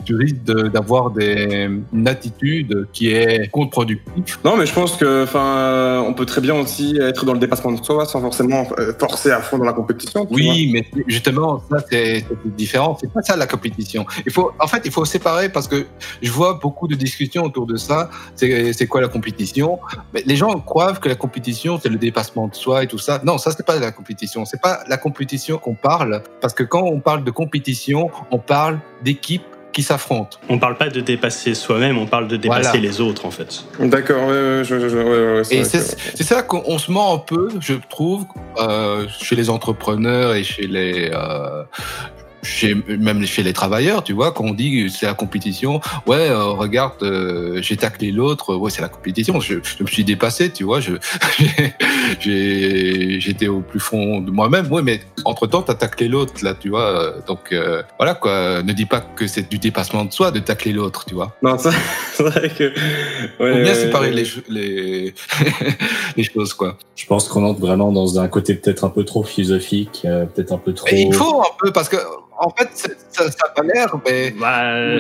tu risques d'avoir une attitude qui est contre-productive. Non, mais je pense que, enfin, on peut très bien aussi être dans le dépassement de soi sans forcément euh, forcer à fond dans la compétition. Oui, mais justement, ça c'est différent. C'est pas ça la compétition. Il faut, en fait, il faut séparer parce que je vois beaucoup de discussions autour de ça. C'est quoi la compétition? Mais Les gens croient que la compétition c'est le dépassement de soi et tout ça. Non, ça c'est pas la compétition. C'est pas la compétition qu'on parle parce que quand on parle de compétition, on parle d'équipe qui s'affrontent. On parle pas de dépasser soi-même, on parle de dépasser les autres en fait. D'accord, ouais, ouais, Et c'est ça qu'on se ment un peu, je trouve, euh, chez les entrepreneurs et chez les, euh, chez, même chez les travailleurs, tu vois, quand on dit c'est la compétition, ouais, euh, regarde, euh, j'ai taclé l'autre, ouais, c'est la compétition. Je, je, me suis dépassé, tu vois, je, j'étais au plus fond de moi-même, ouais, mais entre temps, t'as taclé l'autre, là, tu vois. Donc euh, voilà quoi, ne dis pas que c'est du dépassement de soi de tacler l'autre, tu vois. Non, c'est vrai que. Ouais, Faut bien séparer les, les, les choses, quoi. Je pense qu'on entre vraiment dans un côté peut-être un peu trop philosophique, peut-être un peu trop. il faut un peu parce que en fait, ça n'a pas l'air, mais bah,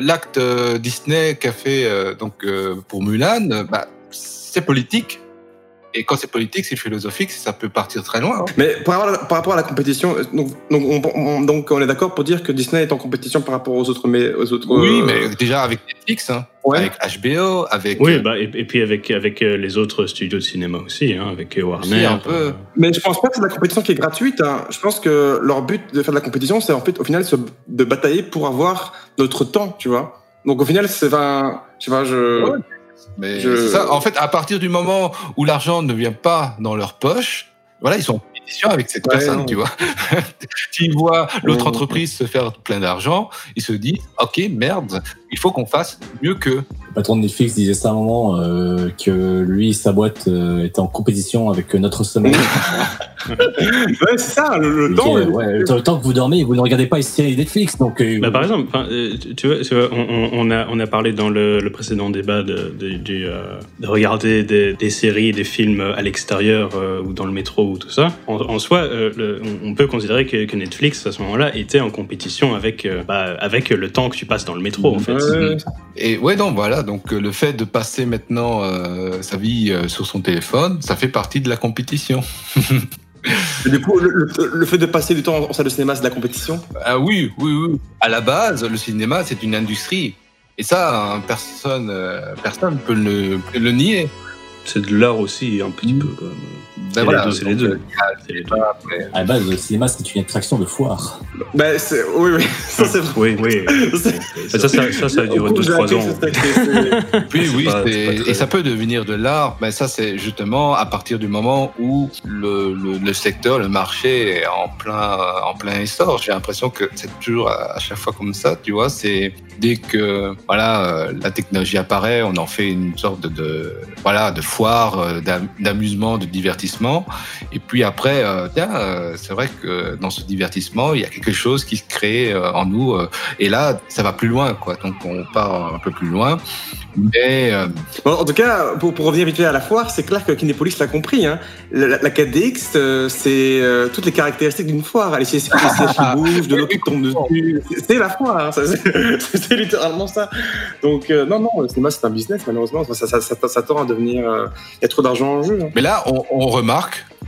l'acte euh, Disney qu'a fait euh, donc euh, pour Mulan, bah, c'est politique. Et quand c'est politique, c'est philosophique, ça peut partir très loin. Hein. Mais par rapport, à la compétition, donc, on, donc on est d'accord pour dire que Disney est en compétition par rapport aux autres, mais aux autres. Oui, mais déjà avec Netflix. Hein avec HBO, avec. Oui, euh, bah, et, puis avec, avec euh, les autres studios de cinéma aussi, hein, avec euh, Warner. un peu. Mais je pense pas que c'est de la compétition qui est gratuite. Hein. Je pense que leur but de faire de la compétition, c'est en fait, au final, de batailler pour avoir notre temps, tu vois. Donc au final, c'est. un je sais je. Mais Ça, en fait, à partir du moment où l'argent ne vient pas dans leur poche, voilà, ils sont en compétition avec cette personne, tu vois. S'ils voient l'autre entreprise se faire plein d'argent, ils se disent, OK, merde, il faut qu'on fasse mieux qu'eux. Le patron de Netflix disait ça à un moment, euh, que lui, sa boîte euh, était en compétition avec notre sommeil. ouais, c'est ça, le, temps. ouais, le temps que vous dormez, vous ne regardez pas les séries Netflix. Donc, euh, bah, par exemple, tu vois, tu vois on, on, a, on a parlé dans le, le précédent débat de, de, de, de regarder des, des, séries, des films à l'extérieur ou dans le métro ou tout ça. En, soi, le, on peut considérer que, que, Netflix, à ce moment-là, était en compétition avec, bah, avec le temps que tu passes dans le métro, en fait. Et ouais, non, voilà. Donc euh, le fait de passer maintenant euh, sa vie euh, sur son téléphone, ça fait partie de la compétition. du coup, le, fait de passer du temps en salle de cinéma, c'est de la compétition? Ah oui, oui, oui. À la base, le cinéma, c'est une industrie. Et ça, hein, personne, personne peut le, peut le nier. C'est de l'art aussi, un petit mm. peu. Quand même. Ben voilà, c'est les deux. À la base, le cinéma, c'est une attraction de foire. Ben, oui, oui, ça c'est vrai. Oui, oui. ça, ça, ça, ça a duré 2-3 ans. oui, oui, et ça peut devenir de l'art. Mais ça, c'est justement à partir du moment où le, le, le, secteur, le marché est en plein, en plein essor. J'ai l'impression que c'est toujours à, chaque fois comme ça, tu vois. C'est dès que voilà, euh, la technologie apparaît, on en fait une sorte de, de voilà, de foire, euh, d'amusement, de divertissement divertissement. Et puis après, euh, tiens, euh, c'est vrai que dans ce divertissement, il y a quelque chose qui se crée euh, en nous. et là, ça va plus loin, quoi. Donc on part un peu plus loin. Mais en tout cas, pour, pour revenir vite fait à la foire, c'est clair que Kinépolis l'a compris. Hein. La, la 4DX, c'est toutes les caractéristiques d'une foire. Les sièges qui bougent, de l'eau qui tombe dessus. C'est la foire. Hein. C'est littéralement ça. Donc non, non, le cinéma c'est un business. Malheureusement, ça, ça, ça, ça tend à devenir. Il y a trop d'argent en jeu. Hein. Mais là, on, on remarque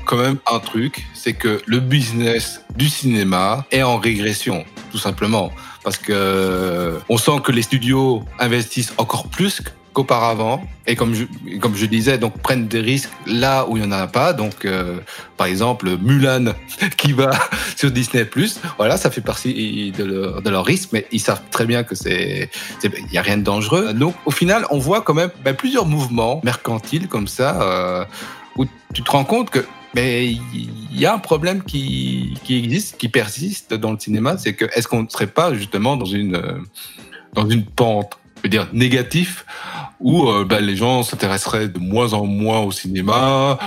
quand même un truc, c'est que le business du cinéma est en régression, tout simplement. Parce que on sent que les studios investissent encore plus qu'auparavant. Et comme je, disais donc prennent des risques là où il y en a pas. Donc euh, par exemple Mulan qui va sur Disney voilà ça fait partie de leur, de leur risque mais ils savent très bien que c'est il y a rien de dangereux. Donc au final on voit quand même ben, plusieurs mouvements mercantiles comme ça euh, où tu te rends compte que mais il y a un problème qui, existe, qui persiste dans le cinéma, c'est que est-ce qu'on ne serait pas justement dans une dans une pente, je veux dire négatif, où euh, bah, les gens s'intéresseraient de moins en moins au cinéma,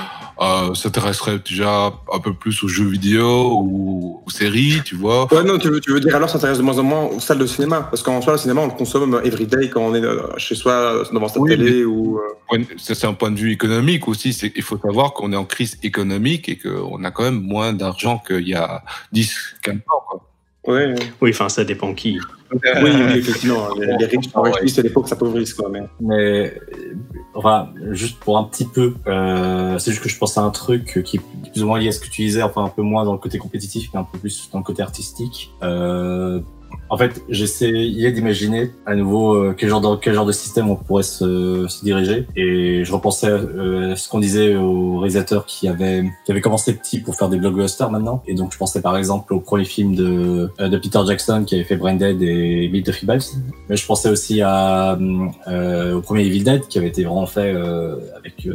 euh, s'intéresserait déjà un peu plus aux jeux vidéo ou aux séries, tu vois. Ouais, non, tu veux, tu veux dire alors s'intéresse de moins en moins aux salles de cinéma? Parce qu'en soi, le cinéma, on le consomme everyday quand on est euh, chez soi, devant sa télé ou. Euh. C'est un point de vue économique aussi. Il faut savoir qu'on est en crise économique et qu'on a quand même moins d'argent qu'il y a 10, 15 ans. Quoi. Oui, oui, enfin, ça dépend qui. oui, oui, effectivement. Les, riches s'enrichissent et les pauvres s'appauvrissent. Quoi, mais... mais, enfin, juste pour un petit peu, euh, c'est juste que je pense à un truc qui est plus ou moins lié à ce que tu disais, enfin, un peu moins dans le côté compétitif, mais un peu plus dans le côté artistique. Euh, en fait, j'essayais d'imaginer à nouveau euh, quel genre de quel genre de système on pourrait se, se diriger, et je repensais euh, à ce qu'on disait aux réalisateurs qui avaient qui avaient commencé petit pour faire des blockbusters maintenant, et donc je pensais par exemple au premier film de euh, de Peter Jackson qui avait fait Braindead et Meet the Feebles, mais je pensais aussi à au premier Evil Dead qui avait été vraiment fait avec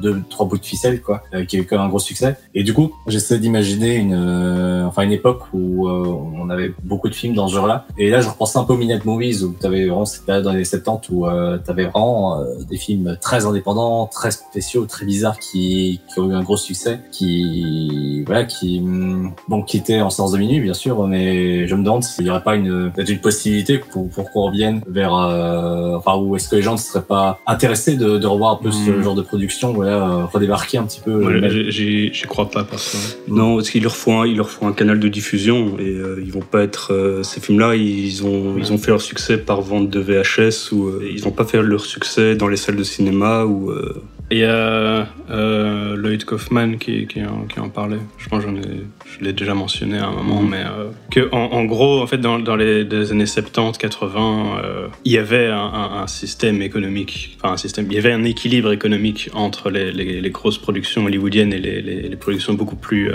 deux trois bouts de ficelle quoi, qui a eu quand même un gros succès, et du coup j'essaie d'imaginer une enfin une époque où on avait beaucoup de films dans ce genre-là et là, je repensais un peu aux Minute Movies où tu avais vraiment cette période dans les 70 où euh, tu avais vraiment euh, des films très indépendants, très spéciaux, très bizarres qui, qui ont eu un gros succès, qui voilà, qui mm, bon, qui étaient en séance de minuit bien sûr, mais je me demande s'il n'y aurait pas une peut-être une possibilité pour, pour qu'on revienne vers euh, enfin où est-ce que les gens ne seraient pas intéressés de, de revoir un peu ce hmm. genre de production, voilà, euh, redébarquer un petit peu. Ouais, J'y crois pas parce que non, parce qu'il leur faut un, il leur faut un canal de diffusion et ils vont pas être ces films-là ils ont, ils ont fait leur succès par vente de VHS ou euh, ils n'ont pas fait leur succès dans les salles de cinéma ou. Euh, il y a euh, Lloyd Kaufman qui, qui, en, qui en parlait. Je pense j'en ai, je l'ai déjà mentionné à un moment, mm. mais que en, gros, en fait, dans, dans les, années 70, 80, il y avait un, système économique, enfin un système, il y avait un équilibre économique entre les, les, grosses productions hollywoodiennes et les, les productions beaucoup plus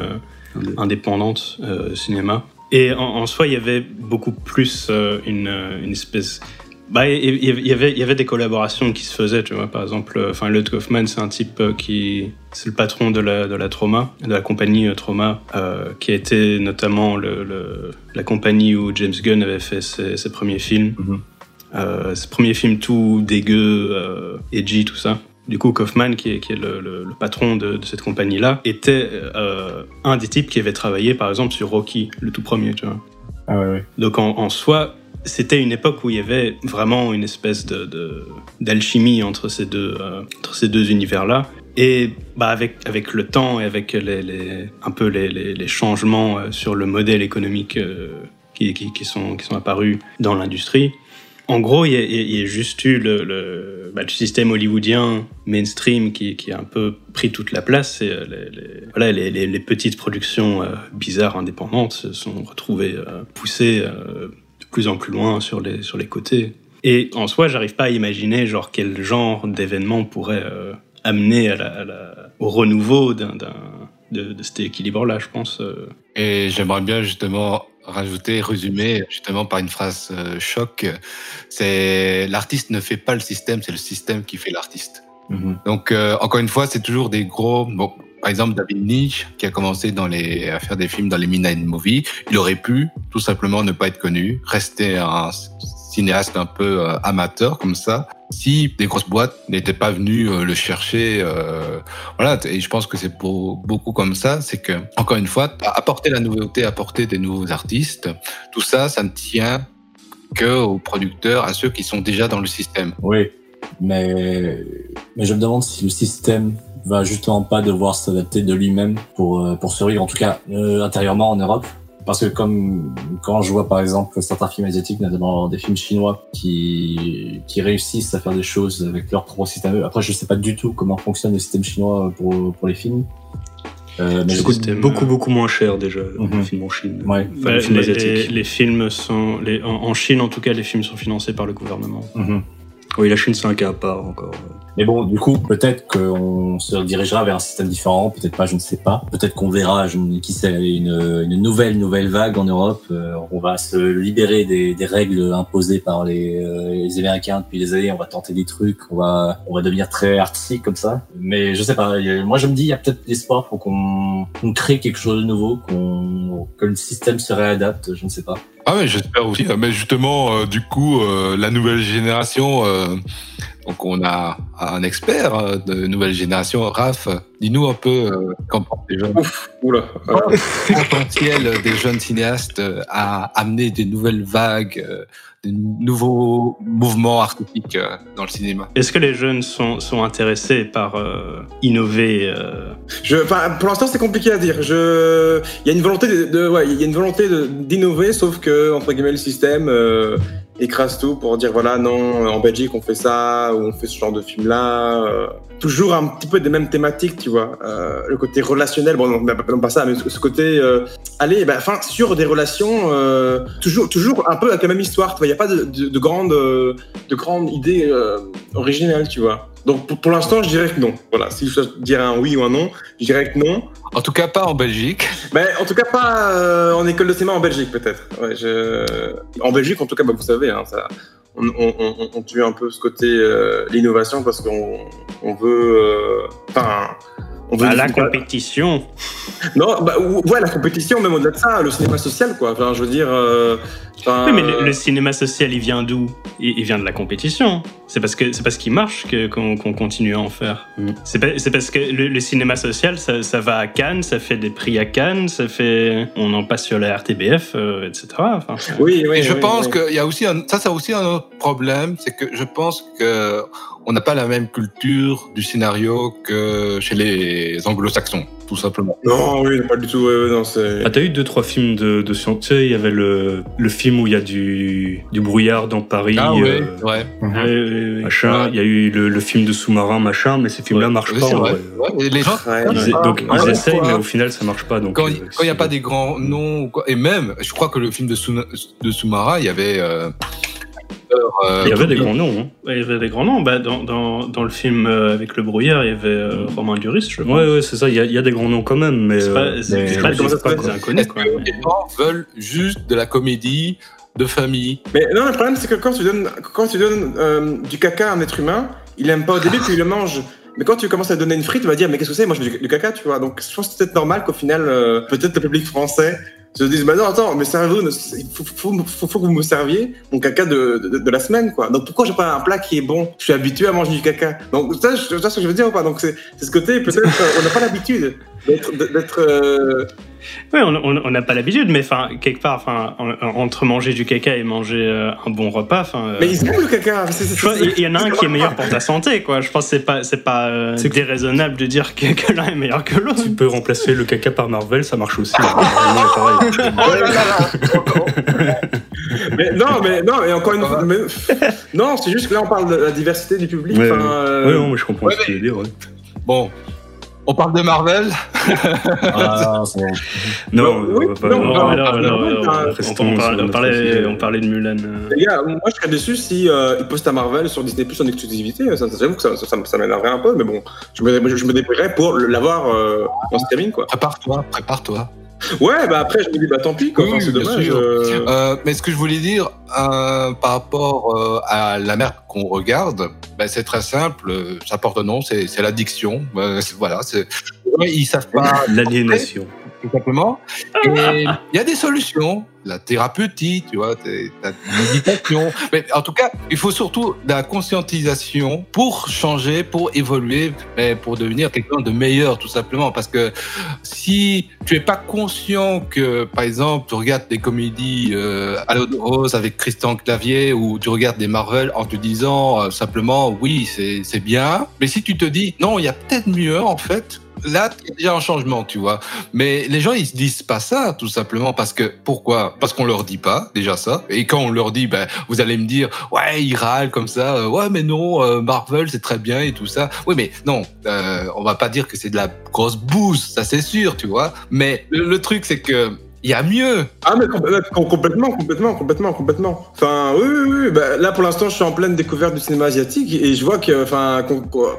indépendantes cinéma. Et en, soi, il y avait beaucoup plus euh, une, euh, une, espèce. Bah, il y, avait, il y avait des collaborations qui se faisaient, tu vois. Par exemple, euh, enfin, Lud Kaufman, c'est un type qui. C'est le patron de la, de la Trauma, de la compagnie Trauma, euh, qui a été notamment le, le, la compagnie où James Gunn avait fait ses, ses premiers films. Euh, ses premiers films tout dégueux, euh, edgy, tout ça. Du coup, Kaufman, qui est, le, patron de, cette compagnie-là, était euh, un des types qui avait travaillé, par exemple, sur Rocky, le tout premier, tu vois. Ah ouais, Donc en, soi, c'était une époque où il y avait vraiment une espèce de d'alchimie entre ces deux euh, entre ces deux univers-là. Et bah avec avec le temps et avec les, un peu les, changements euh, sur le modèle économique qui, qui, sont qui sont apparus dans l'industrie, en gros, il y, a juste eu le, bah, système hollywoodien mainstream qui, a un peu pris toute la place. Et euh, les, voilà, les, petites productions euh, bizarres indépendantes se sont retrouvées euh, poussées de plus en plus loin sur les, côtés. Et en soi, j'arrive pas à imaginer genre quel genre d'événement pourrait amener au renouveau de, de, cet équilibre-là, je pense. Et j'aimerais bien justement rajouter, résumer justement par une phrase euh, choc, c'est l'artiste ne fait pas le système, c'est le système qui fait l'artiste. Mm-hmm. Donc euh, encore une fois, c'est toujours des gros. Bon, par exemple, David Nietzsche, qui a commencé dans les, à faire des films dans les Midnight Movies, il aurait pu tout simplement ne pas être connu, rester un cinéastes un peu amateurs comme ça, si des grosses boîtes n'étaient pas venues le chercher, voilà. Et je pense que c'est pour beaucoup comme ça, c'est que encore une fois, apporter la nouveauté, apporter des nouveaux artistes, tout ça, ça ne tient que aux producteurs, à ceux qui sont déjà dans le système. Oui, mais mais je me demande si le système va justement pas devoir s'adapter de lui-même pour euh, pour survivre, en tout cas euh, intérieurement en Europe. Parce que comme quand je vois par exemple certains films asiatiques, notamment des films chinois, qui qui réussissent à faire des choses avec leur propre système. Après, je sais pas du tout comment fonctionne le système chinois pour pour les films. Euh, mais ça coûte beaucoup beaucoup moins cher déjà mm les films en Chine. Ouais. les, films les, les, films sont les, en, Chine en tout cas les films sont financés par le gouvernement. Mm oui, la Chine c'est un cas à part encore. Mais bon, du coup, peut-être qu'on se dirigera vers un système différent, peut-être pas, je ne sais pas. Peut-être qu'on verra, ne qui sait, une, nouvelle nouvelle vague en Europe. Euh, on va se libérer des, règles imposées par les, euh, les, Américains depuis des années. On va tenter des trucs, on va on va devenir très artistique comme ça. Mais je sais pas. Moi, je me dis, il y a peut-être l'espoir pour qu'on crée quelque chose de nouveau, qu'on que le système se réadapte. Je ne sais pas. Ah mais j'espère aussi. Mais justement, euh, du coup, la nouvelle génération donc on a un expert euh, de nouvelle génération, Raph. Dis-nous un peu euh, qu'en pensent les jeunes. Ouf, oula. potentiel des jeunes cinéastes à amener des nouvelles vagues, euh, des nouveaux mouvements artistiques dans le cinéma. Est-ce que les jeunes sont, sont intéressés par innover Je, Pour l'instant, c'est compliqué à dire. Je... Il y a une volonté de, ouais, il y a une volonté d'innover, sauf que entre guillemets le système écrase tout pour dire voilà non en Belgique on fait ça ou on fait ce genre de film là euh, toujours un petit peu des mêmes thématiques tu vois euh, le côté relationnel bon non, non, pas ça mais ce côté euh, allez ben, enfin sur des relations euh, toujours toujours un peu avec la même histoire tu vois il y a pas de, de, de grandes de grandes idées euh, originales tu vois donc pour, l'instant, je dirais que non. Voilà, si je dois dire un oui ou un non, je dirais que non. En tout cas, pas en Belgique. Mais en tout cas, pas euh, en école de cinéma en Belgique, peut-être. Ouais, je... En Belgique, en tout cas, bah, vous savez, hein, ça, on, on, on, tue un peu ce côté euh, l'innovation parce qu'on on veut. Euh, enfin. On veut bah, la compétition. Non, bah, ouais, la compétition, même au-delà de ça, le cinéma social, quoi. Enfin, je veux dire. Euh, oui, mais le, cinéma social, il vient d'où? Il, vient de la compétition. C'est parce que c'est parce qu'il marche qu'on continue à en faire. Mm. C'est parce que le, cinéma social, ça, ça, va à Cannes, ça fait des prix à Cannes, ça fait, on en passe sur la RTBF, euh, etc. Enfin, oui, oui. Et je pense qu'il y a aussi un, ça, c'est aussi un autre problème, c'est que je pense que on n'a pas la même culture du scénario que chez les anglo-saxons, tout simplement. Non, oui, pas du tout. Ouais, non, c'est... Ah, t'as eu deux, trois films de, de science Il y avait le, le film où il y a du, du brouillard dans Paris. Ah, ouais, euh, ouais. Machin. Il y a eu le, le, film de sous-marin, machin, mais ces films-là marchent pas. Ouais. les gens... donc, ils essayent, mais au final, ça marche pas. Donc, quand il n'y a pas des grands noms, quoi, et même, je crois que le film de, sous, de sous-marin, il y avait... Euh, euh, il y avait des grands noms. Hein. Il y avait des grands noms. Bah, dans, dans, dans, le film euh, avec le brouillard, il y avait euh, Romain Duris, je pense. Ouais, ouais, c'est ça. Il y, a, il y, a, des grands noms quand même, mais c'est pas, mais, pas, pas, des inconnus. Quoi. Les gens veulent juste de la comédie de famille. Mais non, le problème, c'est que quand tu donnes, quand tu donnes euh, du caca à un être humain, il aime pas au début, puis il le mange. Mais quand tu commences à donner une frite, il va dire mais qu'est-ce que c'est? Moi, je du, caca, tu vois. Donc, je pense que c'est peut-être normal qu'au final, euh, peut-être le public français se disent bah non attends mais servez-vous il faut, faut, faut, que vous me serviez mon caca de, de, la semaine quoi donc pourquoi j'ai pas un plat qui est bon? Je suis habitué à manger du caca donc ça tu vois ce que je veux dire ou donc c'est ce côté peut-être on n'a pas l'habitude d'être euh, oui, on n'a pas l'habitude, mais enfin, quelque part, enfin, entre manger du caca et manger euh, un bon repas, enfin. Euh, mais ils aiment le caca. Il y, en a un qui est meilleur pour ta santé, quoi. Je pense que c'est pas, c'est pas euh, déraisonnable de dire que, l'un est meilleur que l'autre. Tu peux remplacer le caca par Marvel, ça marche aussi. mais non, mais non, et encore une fois, non, c'est juste que là on parle de la diversité du public. Oui, non, mais je comprends ce que tu veux dire. Bon, on parle de Marvel ah, Non, on parlait de Mulan. Les gars, moi je serais déçu si euh, ils postent à Marvel sur Disney Plus en exclusivité. Ça, j'avoue que ça, ça, ça m'énerverait un peu, mais bon, je me, je me débrouillerais pour l'avoir euh, en streaming. quoi. Prépare-toi, prépare-toi. Ouais, bah après, je me dis, bah tant pis, quoi. c'est dommage. Euh... Euh, mais ce que je voulais dire euh, par rapport euh, à la merde qu'on regarde, bah, c'est très simple. Ça porte nom, c'est l'addiction. voilà, c'est ils savent pas. L'aliénation. Tout simplement. Il y a des solutions, la thérapeutique, tu vois, la méditation. Mais en tout cas, il faut surtout de la conscientisation pour changer, pour évoluer, pour devenir quelqu'un de meilleur, tout simplement. Parce que si tu es pas conscient que, par exemple, tu regardes des comédies euh, de rose avec Christian Clavier ou tu regardes des Marvel en te disant euh, simplement oui, c'est bien. Mais si tu te dis non, il y a peut-être mieux en fait, là, il y a déjà un changement, tu vois. Mais les gens, ils se disent pas ça, tout simplement, parce que, pourquoi? Parce qu'on leur dit pas, déjà ça. Et quand on leur dit, ben, vous allez me dire, ouais, ils râlent comme ça, euh, ouais, mais non, euh, Marvel, c'est très bien et tout ça. Oui, mais non, euh, on va pas dire que c'est de la grosse bouse, ça c'est sûr, tu vois. Mais le truc, c'est que, il y a mieux. Ah, mais complètement, complètement, complètement, complètement. Enfin, oui, oui, oui. Bah, là, pour l'instant, je suis en pleine découverte du cinéma asiatique et je vois que, enfin,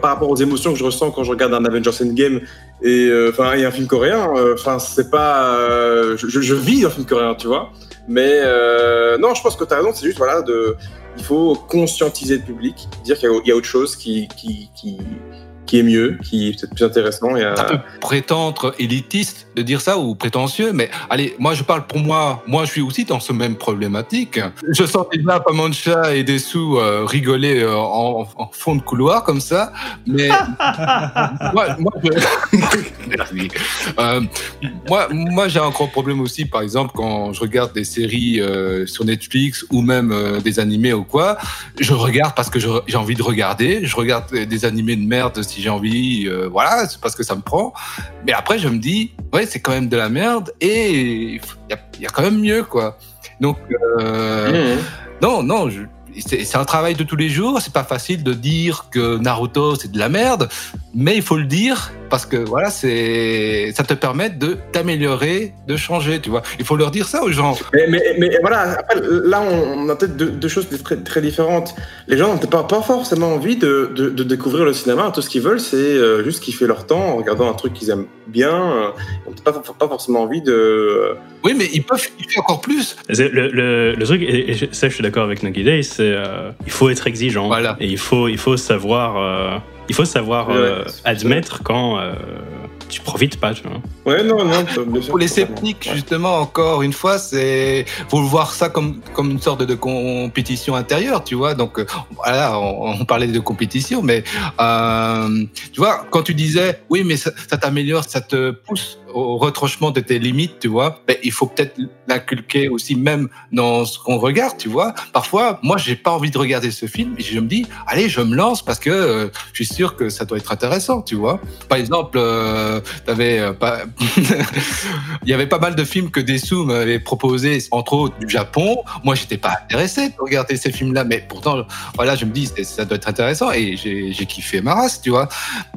par rapport aux émotions que je ressens quand je regarde un Avengers Endgame et, euh, enfin, et un film coréen, euh, enfin, c'est pas. Euh, je, je, vis un film coréen, tu vois. Mais non, je pense que tu as raison, c'est juste, voilà, de. Il faut conscientiser le public, dire qu'il y, a autre chose qui, qui, qui qui est mieux, qui est peut-être plus intéressant. Et, Ça peut prétendre élitiste de dire ça ou prétentieux, mais allez, moi je parle pour moi. Moi, je suis aussi dans ce même problématique. Je sens déjà Pamancha et Dessous euh, rigoler euh, en, fond de couloir comme ça, mais moi, moi, euh, moi, moi j'ai un gros problème aussi, par exemple, quand je regarde des séries euh, sur Netflix ou même euh, des animés ou quoi, je regarde parce que j'ai envie de regarder. Je regarde des animés de merde si j'ai envie, voilà, c'est parce que ça me prend. Mais après, je me dis, ouais, c'est quand même de la merde et il y, y a, quand même mieux, quoi. Donc, euh, mmh. non, non, je, c'est un travail de tous les jours. C'est pas facile de dire que Naruto c'est de la merde, mais il faut le dire parce que voilà, c'est ça te permet de t'améliorer, de changer. Tu vois, il faut leur dire ça aux gens. Mais, mais, mais voilà, là on a peut-être deux, choses très, très, différentes. Les gens n'ont pas, pas forcément envie de, de, de, découvrir le cinéma. Tout ce qu'ils veulent, c'est euh, juste kiffer leur temps en regardant un truc qu'ils aiment bien. Ils n'ont pas, pas forcément envie de. Oui, mais ils peuvent kiffer encore plus. Le, le, le truc, et, ça, je suis d'accord avec Nagi Day, c'est euh, il faut être exigeant. Voilà. Et il faut, il faut savoir, euh, il faut savoir euh, admettre quand tu profites pas, tu vois. Ouais, non, non. Pour les sceptiques, justement, encore une fois, c'est faut voir ça comme comme une sorte de compétition intérieure, tu vois. Donc voilà, on, parlait de compétition, mais tu vois, quand tu disais oui, mais ça, ça t'améliore, ça te pousse au retranchement de tes limites, tu vois, ben, il faut peut-être l'inculquer aussi même dans ce qu'on regarde, tu vois. Parfois, moi, j'ai pas envie de regarder ce film et je me dis, allez, je me lance parce que euh, je suis sûr que ça doit être intéressant, tu vois. Par exemple, euh, t'avais euh, pas, il y avait pas mal de films que Dessou m'avait proposé, entre autres du Japon. Moi, j'étais pas intéressé de regarder ces films-là, mais pourtant, voilà, je me dis, ça doit être intéressant et j'ai kiffé ma race, tu vois.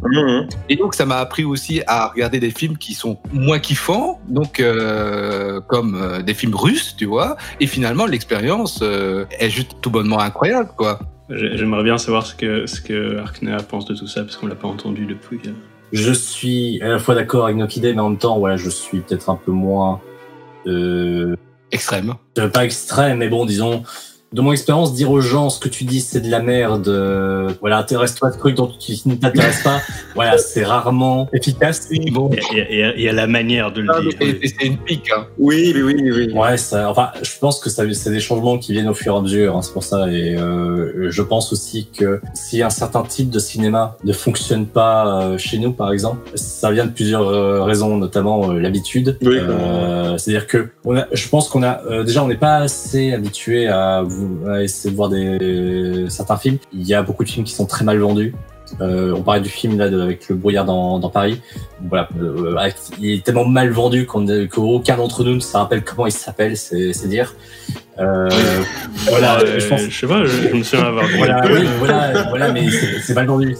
Mmh. Et donc, ça m'a appris aussi à regarder des films qui sont moins kiffant, donc euh, comme euh, des films russes, tu vois. Et finalement, l'expérience euh, est juste tout bonnement incroyable, quoi. J'aimerais bien savoir ce que ce que Arknea pense de tout ça parce qu'on l'a pas entendu depuis. Je suis à la fois d'accord avec Nokide, mais en même temps, ouais, je suis peut-être un peu moins extrême. Pas extrême, mais bon, disons de mon expérience, dire aux gens ce que tu dis c'est de la merde, euh, voilà, intéresse-toi à ce truc dont tu ne t'intéresses pas, voilà, c'est rarement efficace. Bon. Il, y a, la manière de le ah, dire. C'est une pique. Hein. Oui, oui, oui, oui. Ouais, ça, enfin, je pense que ça, c'est des changements qui viennent au fur et à mesure, hein, c'est pour ça. Et euh, je pense aussi que si un certain type de cinéma ne fonctionne pas euh, chez nous, par exemple, ça vient de plusieurs euh, raisons, notamment euh, l'habitude. Oui, C'est-à-dire que on a, je pense qu'on a déjà on n'est pas assez habitué à vous essayer de voir des, certains films. Il y a beaucoup de films qui sont très mal vendus. Euh, on parlait du film là avec le brouillard dans, dans Paris. Voilà, euh, il est tellement mal vendu qu'aucun d'entre nous ne se rappelle comment il s'appelle, c'est dire. Euh, voilà, je pense. Je sais pas, je, me souviens avoir. voilà, oui, voilà, voilà, mais c'est mal vendu.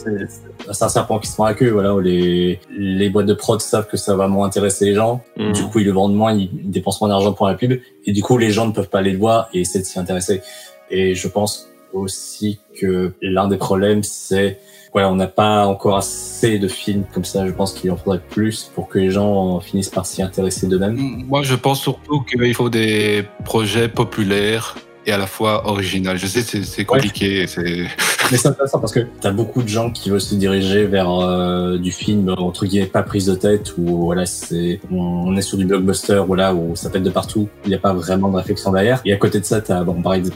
C'est un serpent qui se prend la queue. Voilà, les les boîtes de prod savent que ça va moins intéresser les gens. Mm. Du coup, ils le vendent moins, ils dépensent moins d'argent pour la pub, et du coup, les gens ne peuvent pas aller le voir et essayer de s'y intéresser. Et je pense aussi que l'un des problèmes, c'est voilà, on n'a pas encore assez de films comme ça. Je pense qu'il en faudrait plus pour que les gens finissent par s'y intéresser d'eux-mêmes. Moi, je pense surtout qu'il faut des projets populaires et à la fois original. Je sais, c'est compliqué. c'est Mais c'est intéressant parce que tu as beaucoup de gens qui veulent se diriger vers euh, du film entre guillemets pas prise de tête où voilà c'est on est sur du blockbuster voilà où ça pète de partout. Il n'y a pas vraiment de réflexion derrière. Et à côté de ça, tu as bon pareil des,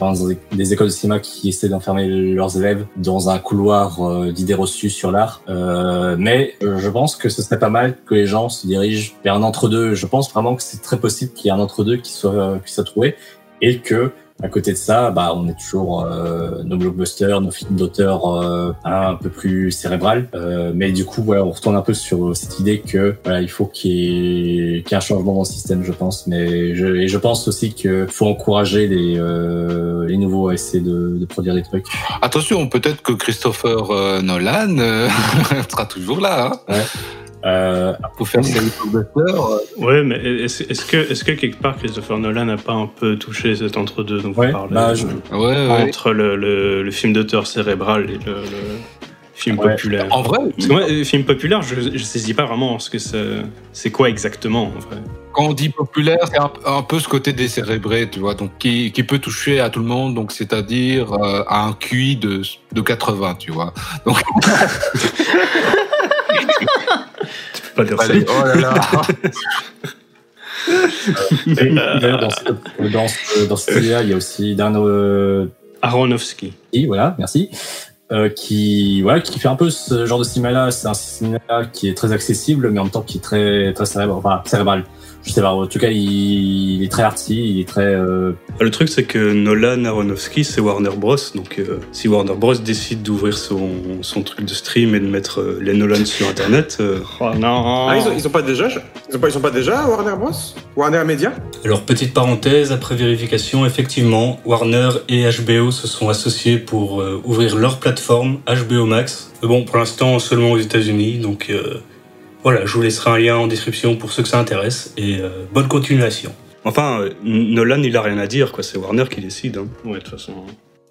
des écoles de cinéma qui essaient d'enfermer leurs élèves dans un couloir euh, d'idées reçues sur l'art. Euh, mais euh, je pense que ce serait pas mal que les gens se dirigent vers un entre-deux. Je pense vraiment que c'est très possible qu'il y ait un entre-deux qui soit qui soit trouvé et que à côté de ça, bah, on est toujours euh, nos blockbusters, nos films d'auteur euh, un peu plus cérébral. Euh, mais du coup, voilà, on retourne un peu sur cette idée que voilà, il faut qu'il y, ait, un changement dans le système, je pense. Mais je, et je pense aussi qu'il faut encourager les, euh, les nouveaux à essayer de, de, produire des trucs. Attention, peut-être que Christopher euh, Nolan euh, sera toujours là. Hein ouais. Euh, pour faire ses blockbusters. Ouais, mais est-ce est que, est que quelque part Christopher Nolan n'a pas un peu touché cet entre-deux dont ouais, vous parlez? bah, je... ouais, ouais. Entre le, le, le film d'auteur cérébral et le, le film Ouais. populaire En vrai, Parce que moi, euh, film populaire, je, je saisis pas vraiment ce que c'est. C'est quoi exactement en vrai quand on dit populaire, c'est un, un, peu ce côté décérébré, tu vois, donc qui, qui peut toucher à tout le monde, donc c'est-à-dire euh, à un QI de, de 80, tu vois. Donc... pas dire ça. Oh là là. D'ailleurs, dans, ce, dans, ce, dans cette idée-là, il y a aussi Dan euh, Aronofsky. Voilà, merci. Euh, qui voilà qui fait un peu ce genre de cinéma là c'est un cinéma qui est très accessible mais en même temps qui est très très cérébral enfin cérébral je sais pas en tout cas il, il est très arty il est très euh... le truc c'est que Nolan Aronofsky c'est Warner Bros. Donc euh, si Warner Bros. décide d'ouvrir son, son truc de stream et de mettre euh, les Nolan sur internet oh non. Ah, ils, ont, ils ont pas déjà ils ont pas, ils sont pas déjà Warner Bros? Warner Media? Alors petite parenthèse après vérification effectivement Warner et HBO se sont associés pour euh, ouvrir leur plateforme HBO Max. Mais bon pour l'instant seulement aux États-Unis donc euh, voilà, je vous laisserai un lien en description pour ceux que ça intéresse et euh, bonne continuation. Enfin, euh, Nolan, il a rien à dire, quoi. C'est Warner qui décide. Hein. Ouais, de toute façon.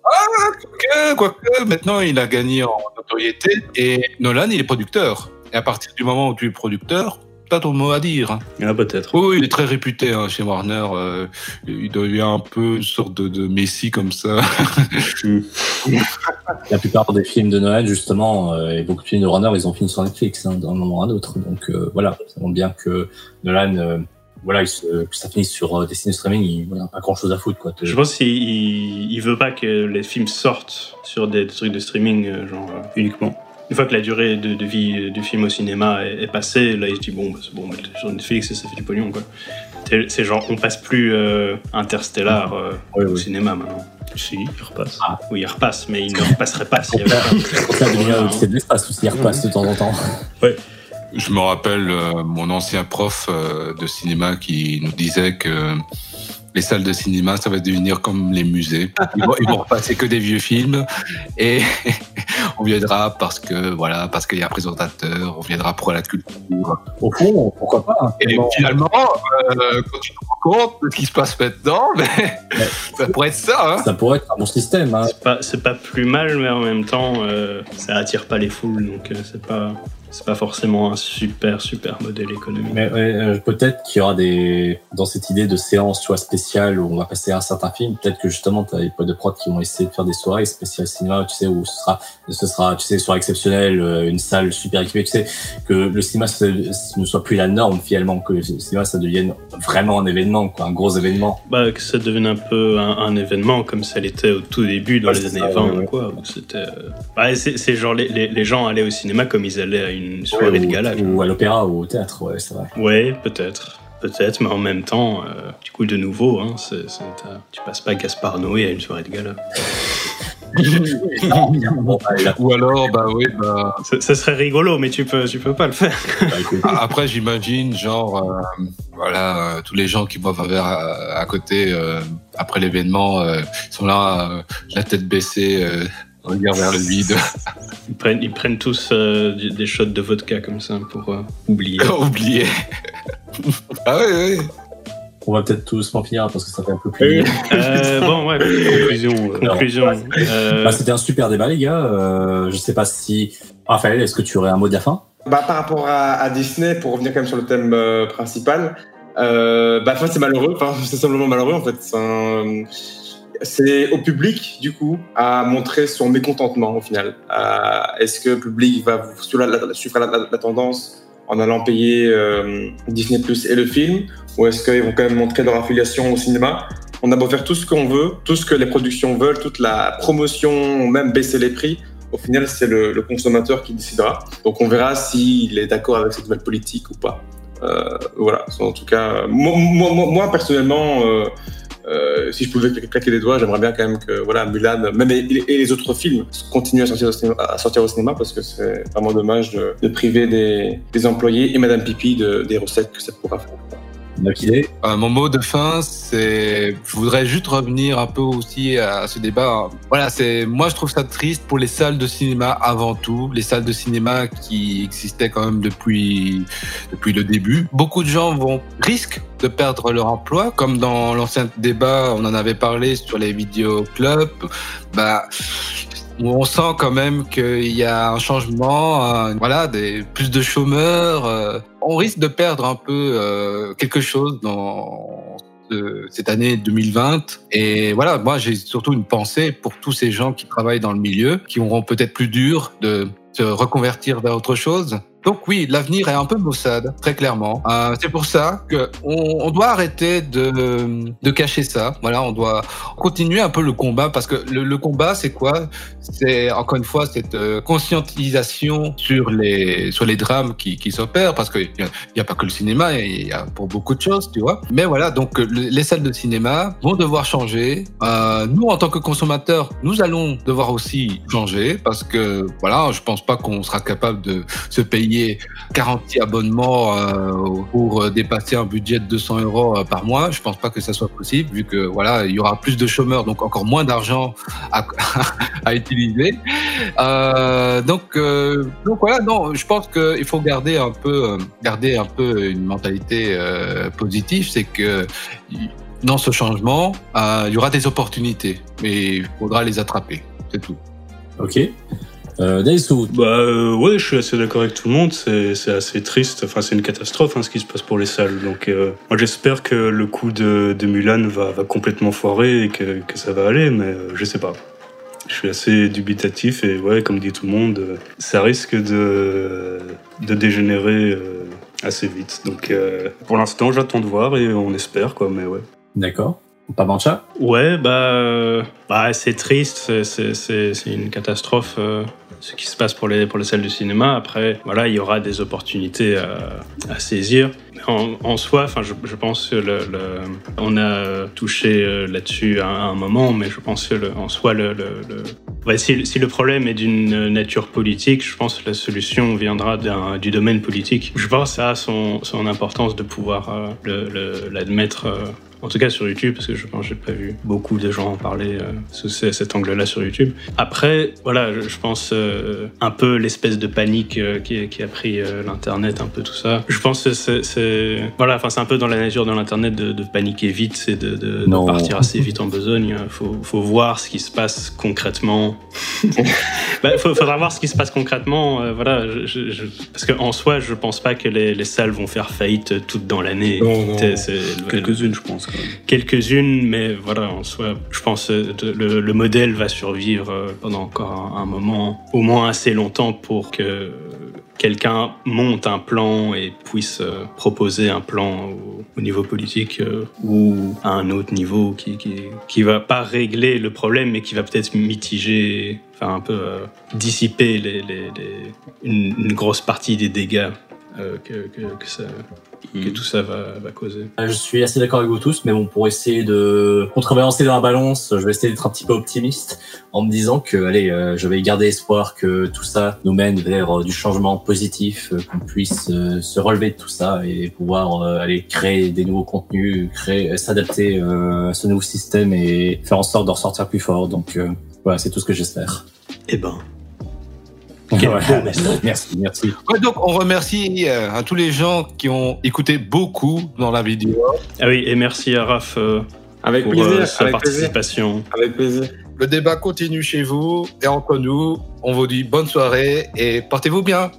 Ah, quoique, quoique, maintenant il a gagné en notoriété et Nolan, il est producteur. Et à partir du moment où tu es producteur, t'as ton mot à dire. Hein. Ah, peut-être. Oui, il est très réputé hein, chez Warner. Euh, il devient un peu une sorte de, de Messi comme ça. La plupart des films de Noël, justement, euh, et beaucoup de films de Warner, ils ont fini sur Netflix hein, d'un moment à un autre. Donc euh, voilà, ça montre bien que Nolan, euh, voilà, il se, que ça finisse sur euh, des ciné streaming, il n'a pas grand chose à foutre. Quoi. Je pense qu'il il, veut pas que les films sortent sur des, des trucs de streaming, euh, genre uniquement. Une fois que la durée de, de vie du film au cinéma est, est, passée, là il se dit bon, bah, c'est bon, sur Netflix ça fait du pognon quoi. C'est genre on passe plus euh, Interstellar euh, oui, au oui. cinéma maintenant. Si, il repasse. Ah. Oui, il repasse, mais il ne repasserait pas s'il y avait pas. C'est de l'espace aussi, il repasse de temps en temps. Ouais. Je me rappelle euh, mon ancien prof euh, de cinéma qui nous disait que les salles de cinéma, ça va devenir comme les musées. Ils vont, ils vont repasser que des vieux films et on viendra parce que voilà, parce qu'il y a un présentateur, on viendra pour la culture. Au fond, pourquoi pas hein, Et finalement, euh, quand tu te rends compte de ce qui se passe maintenant, mais, mais ça pourrait être ça. Hein. Ça pourrait être un bon système. Hein. C'est pas, c'est pas plus mal, mais en même temps, euh, ça attire pas les foules, donc euh, c'est pas c'est pas forcément un super super modèle économique. Mais euh, peut-être qu'il y aura des dans cette idée de séance tu vois spéciale où on va passer un certain film, peut-être que justement tu as des potes de prod qui vont essayer de faire des soirées spéciales cinéma, tu sais où ce sera ce sera tu sais soirée exceptionnelle, une salle super équipée, tu sais que le cinéma ne soit plus la norme finalement, que le cinéma ça devienne vraiment un événement quoi, un gros événement. Bah que ça devienne un peu un, un événement comme ça l'était au tout début dans Ouais, les années ça, 20 ouais, quoi, c'était euh, bah, c'est genre les, les, les gens allaient au cinéma comme ils allaient à une soirée Ouais, de ou, gala. ou à l'opéra ou au théâtre, ouais c'est vrai. Ouais, peut-être. Peut-être, mais en même temps, euh, du coup, de nouveau, hein, t'as- tu passes pas Gaspard Noé à une soirée de gala. Ou alors, bah oui, bah. Ça, ça serait rigolo, mais tu peux, tu peux pas le faire. bah, écoute, Après, j'imagine, genre, euh, voilà, euh, tous les gens qui boivent un verre à, à côté euh, après l'événement euh, sont là, euh, la tête baissée, euh, regard vers le vide, Ils prennent, ils prennent tous euh, des shots de vodka comme ça pour euh, oublier. oublié. ah oui, oui. on va peut-être tous en finir parce que ça fait un peu plus. Euh, bon, ouais, conclusion. conclusion. Euh, Bah, c'était un super débat, les gars. Euh, je sais pas si. Raphaël, est-ce que tu aurais un mot de la fin? Bah, par rapport à, à Disney, pour revenir quand même sur le thème euh, principal, euh, bah, c'est malheureux. Enfin, c'est simplement malheureux, en fait. C'est au public, du coup, à montrer son mécontentement au final. Est-ce que le public va suivre la, tendance en allant payer euh, Disney Plus et le film? Ou est-ce qu'ils vont quand même montrer leur affiliation au cinéma? On a beau faire tout ce qu'on veut, tout ce que les productions veulent, toute la promotion, même baisser les prix. Au final, c'est le, consommateur qui décidera. Donc on verra s'il est d'accord avec cette nouvelle politique ou pas. Euh, voilà, en tout cas, moi, personnellement, euh, si je pouvais claquer les doigts, j'aimerais bien quand même que voilà, Mulan, même et, les autres films, continuent à sortir au cinéma, à sortir au cinéma parce que c'est vraiment dommage de, priver des, employés et Madame Pipi de, des recettes que ça pourra faire. Euh, mon mot de fin, c'est, je voudrais juste revenir un peu aussi à ce débat. Voilà, c'est, moi je trouve ça triste pour les salles de cinéma avant tout, les salles de cinéma qui existaient quand même depuis depuis le début. Beaucoup de gens vont risquent de perdre leur emploi, comme dans l'ancien débat, on en avait parlé sur les vidéoclubs. Bah, on sent quand même qu'il y a un changement, voilà, des plus de chômeurs. Euh, on risque de perdre un peu euh, quelque chose dans cette année 2020. Et voilà, moi j'ai surtout une pensée pour tous ces gens qui travaillent dans le milieu, qui auront peut-être plus dur de se reconvertir vers autre chose. Donc oui, l'avenir est un peu maussade, très clairement. Euh, c'est pour ça que on, doit arrêter de, cacher ça. Voilà, on doit continuer un peu le combat parce que le, combat, c'est quoi? C'est encore une fois cette euh, conscientisation sur les sur les drames qui, s'opèrent parce qu'il n'y a, a pas que le cinéma, il y a pour beaucoup de choses, tu vois. Mais voilà, donc les salles de cinéma vont devoir changer. Euh, nous, en tant que consommateurs, nous allons devoir aussi changer parce que voilà, je pense pas qu'on sera capable de se payer 40 abonnements euh, pour euh, dépasser un budget de 200 euros euh, par mois. Je pense pas que ça soit possible vu que voilà, il y aura plus de chômeurs, donc encore moins d'argent à, à, utiliser. donc, donc voilà, non, je pense qu'il faut garder un peu, garder un peu une mentalité positive, c'est que dans ce changement, il y aura des opportunités, mais il faudra les attraper. C'est tout. Ok. Euh, Bah euh, ouais, je suis assez d'accord avec tout le monde. C'est assez triste. Enfin, c'est une catastrophe hein, ce qui se passe pour les salles. Donc, euh, moi, j'espère que le coup de, de Mulan va, va, complètement foirer et que, que ça va aller, mais euh, je sais pas. Je suis assez dubitatif et ouais, comme dit tout le monde, ça risque de, de dégénérer assez vite. Donc, pour l'instant, j'attends de voir et on espère quoi. Mais ouais. D'accord. Pas Mancha Ouais, bah, bah c'est triste, c'est une catastrophe ce qui se passe pour les, pour les salles de cinéma. Après, voilà, il y aura des opportunités à, saisir. En, soi, enfin, je, pense que le, on a touché euh, là-dessus à, un moment, mais je pense que en soi, le, si, le problème est d'une nature politique, je pense que la solution viendra du domaine politique. Je pense a son, son importance de pouvoir euh, l'admettre euh, en tout cas sur YouTube, parce que je pense que j'ai pas vu beaucoup de gens en parler euh, sous cet angle-là sur YouTube. Après, voilà, je, pense euh, un peu l'espèce de panique euh, qui, qui, a pris l'internet, un peu tout ça. Je pense que c'est, voilà, enfin c'est un peu dans la nature de l'internet de, de, paniquer vite, c'est de, de, de, partir assez vite en besogne. Faut, faut voir ce qui se passe concrètement. Il bah, faudra voir ce qui se passe concrètement, voilà, je, je, parce qu'en soi, je pense pas que les, les, salles vont faire faillite toutes dans l'année. Quelques-unes, je pense. Quelques-unes, mais voilà, en soi, je pense que le, le modèle va survivre euh, pendant encore un, moment, au moins assez longtemps pour que quelqu'un monte un plan et puisse euh, proposer un plan au, niveau politique euh, ou à un autre niveau qui, qui, qui va pas régler le problème mais qui va peut-être mitiger, enfin un peu dissiper une, grosse partie des dégâts que, que, que, ça, que mhm. tout ça va, va, causer. Euh, je suis assez d'accord avec vous tous, mais bon, pour essayer de contrebalancer dans la balance, je vais essayer d'être un petit peu optimiste en me disant que, allez, euh, je vais garder espoir que tout ça nous mène vers euh, du changement positif, qu'on puisse se relever de tout ça et pouvoir aller créer des nouveaux contenus, créer, s'adapter à ce nouveau système et faire en sorte d'en sortir plus fort. Donc voilà, c'est tout ce que j'espère. Eh ben, merci, merci. donc, on remercie euh, à tous les gens qui ont écouté beaucoup dans la vidéo. Ah oui, et merci à Raph euh, avec pour plaisir, euh, sa participation. Avec plaisir. Le débat continue chez vous et entre nous. On vous dit bonne soirée et portez-vous bien.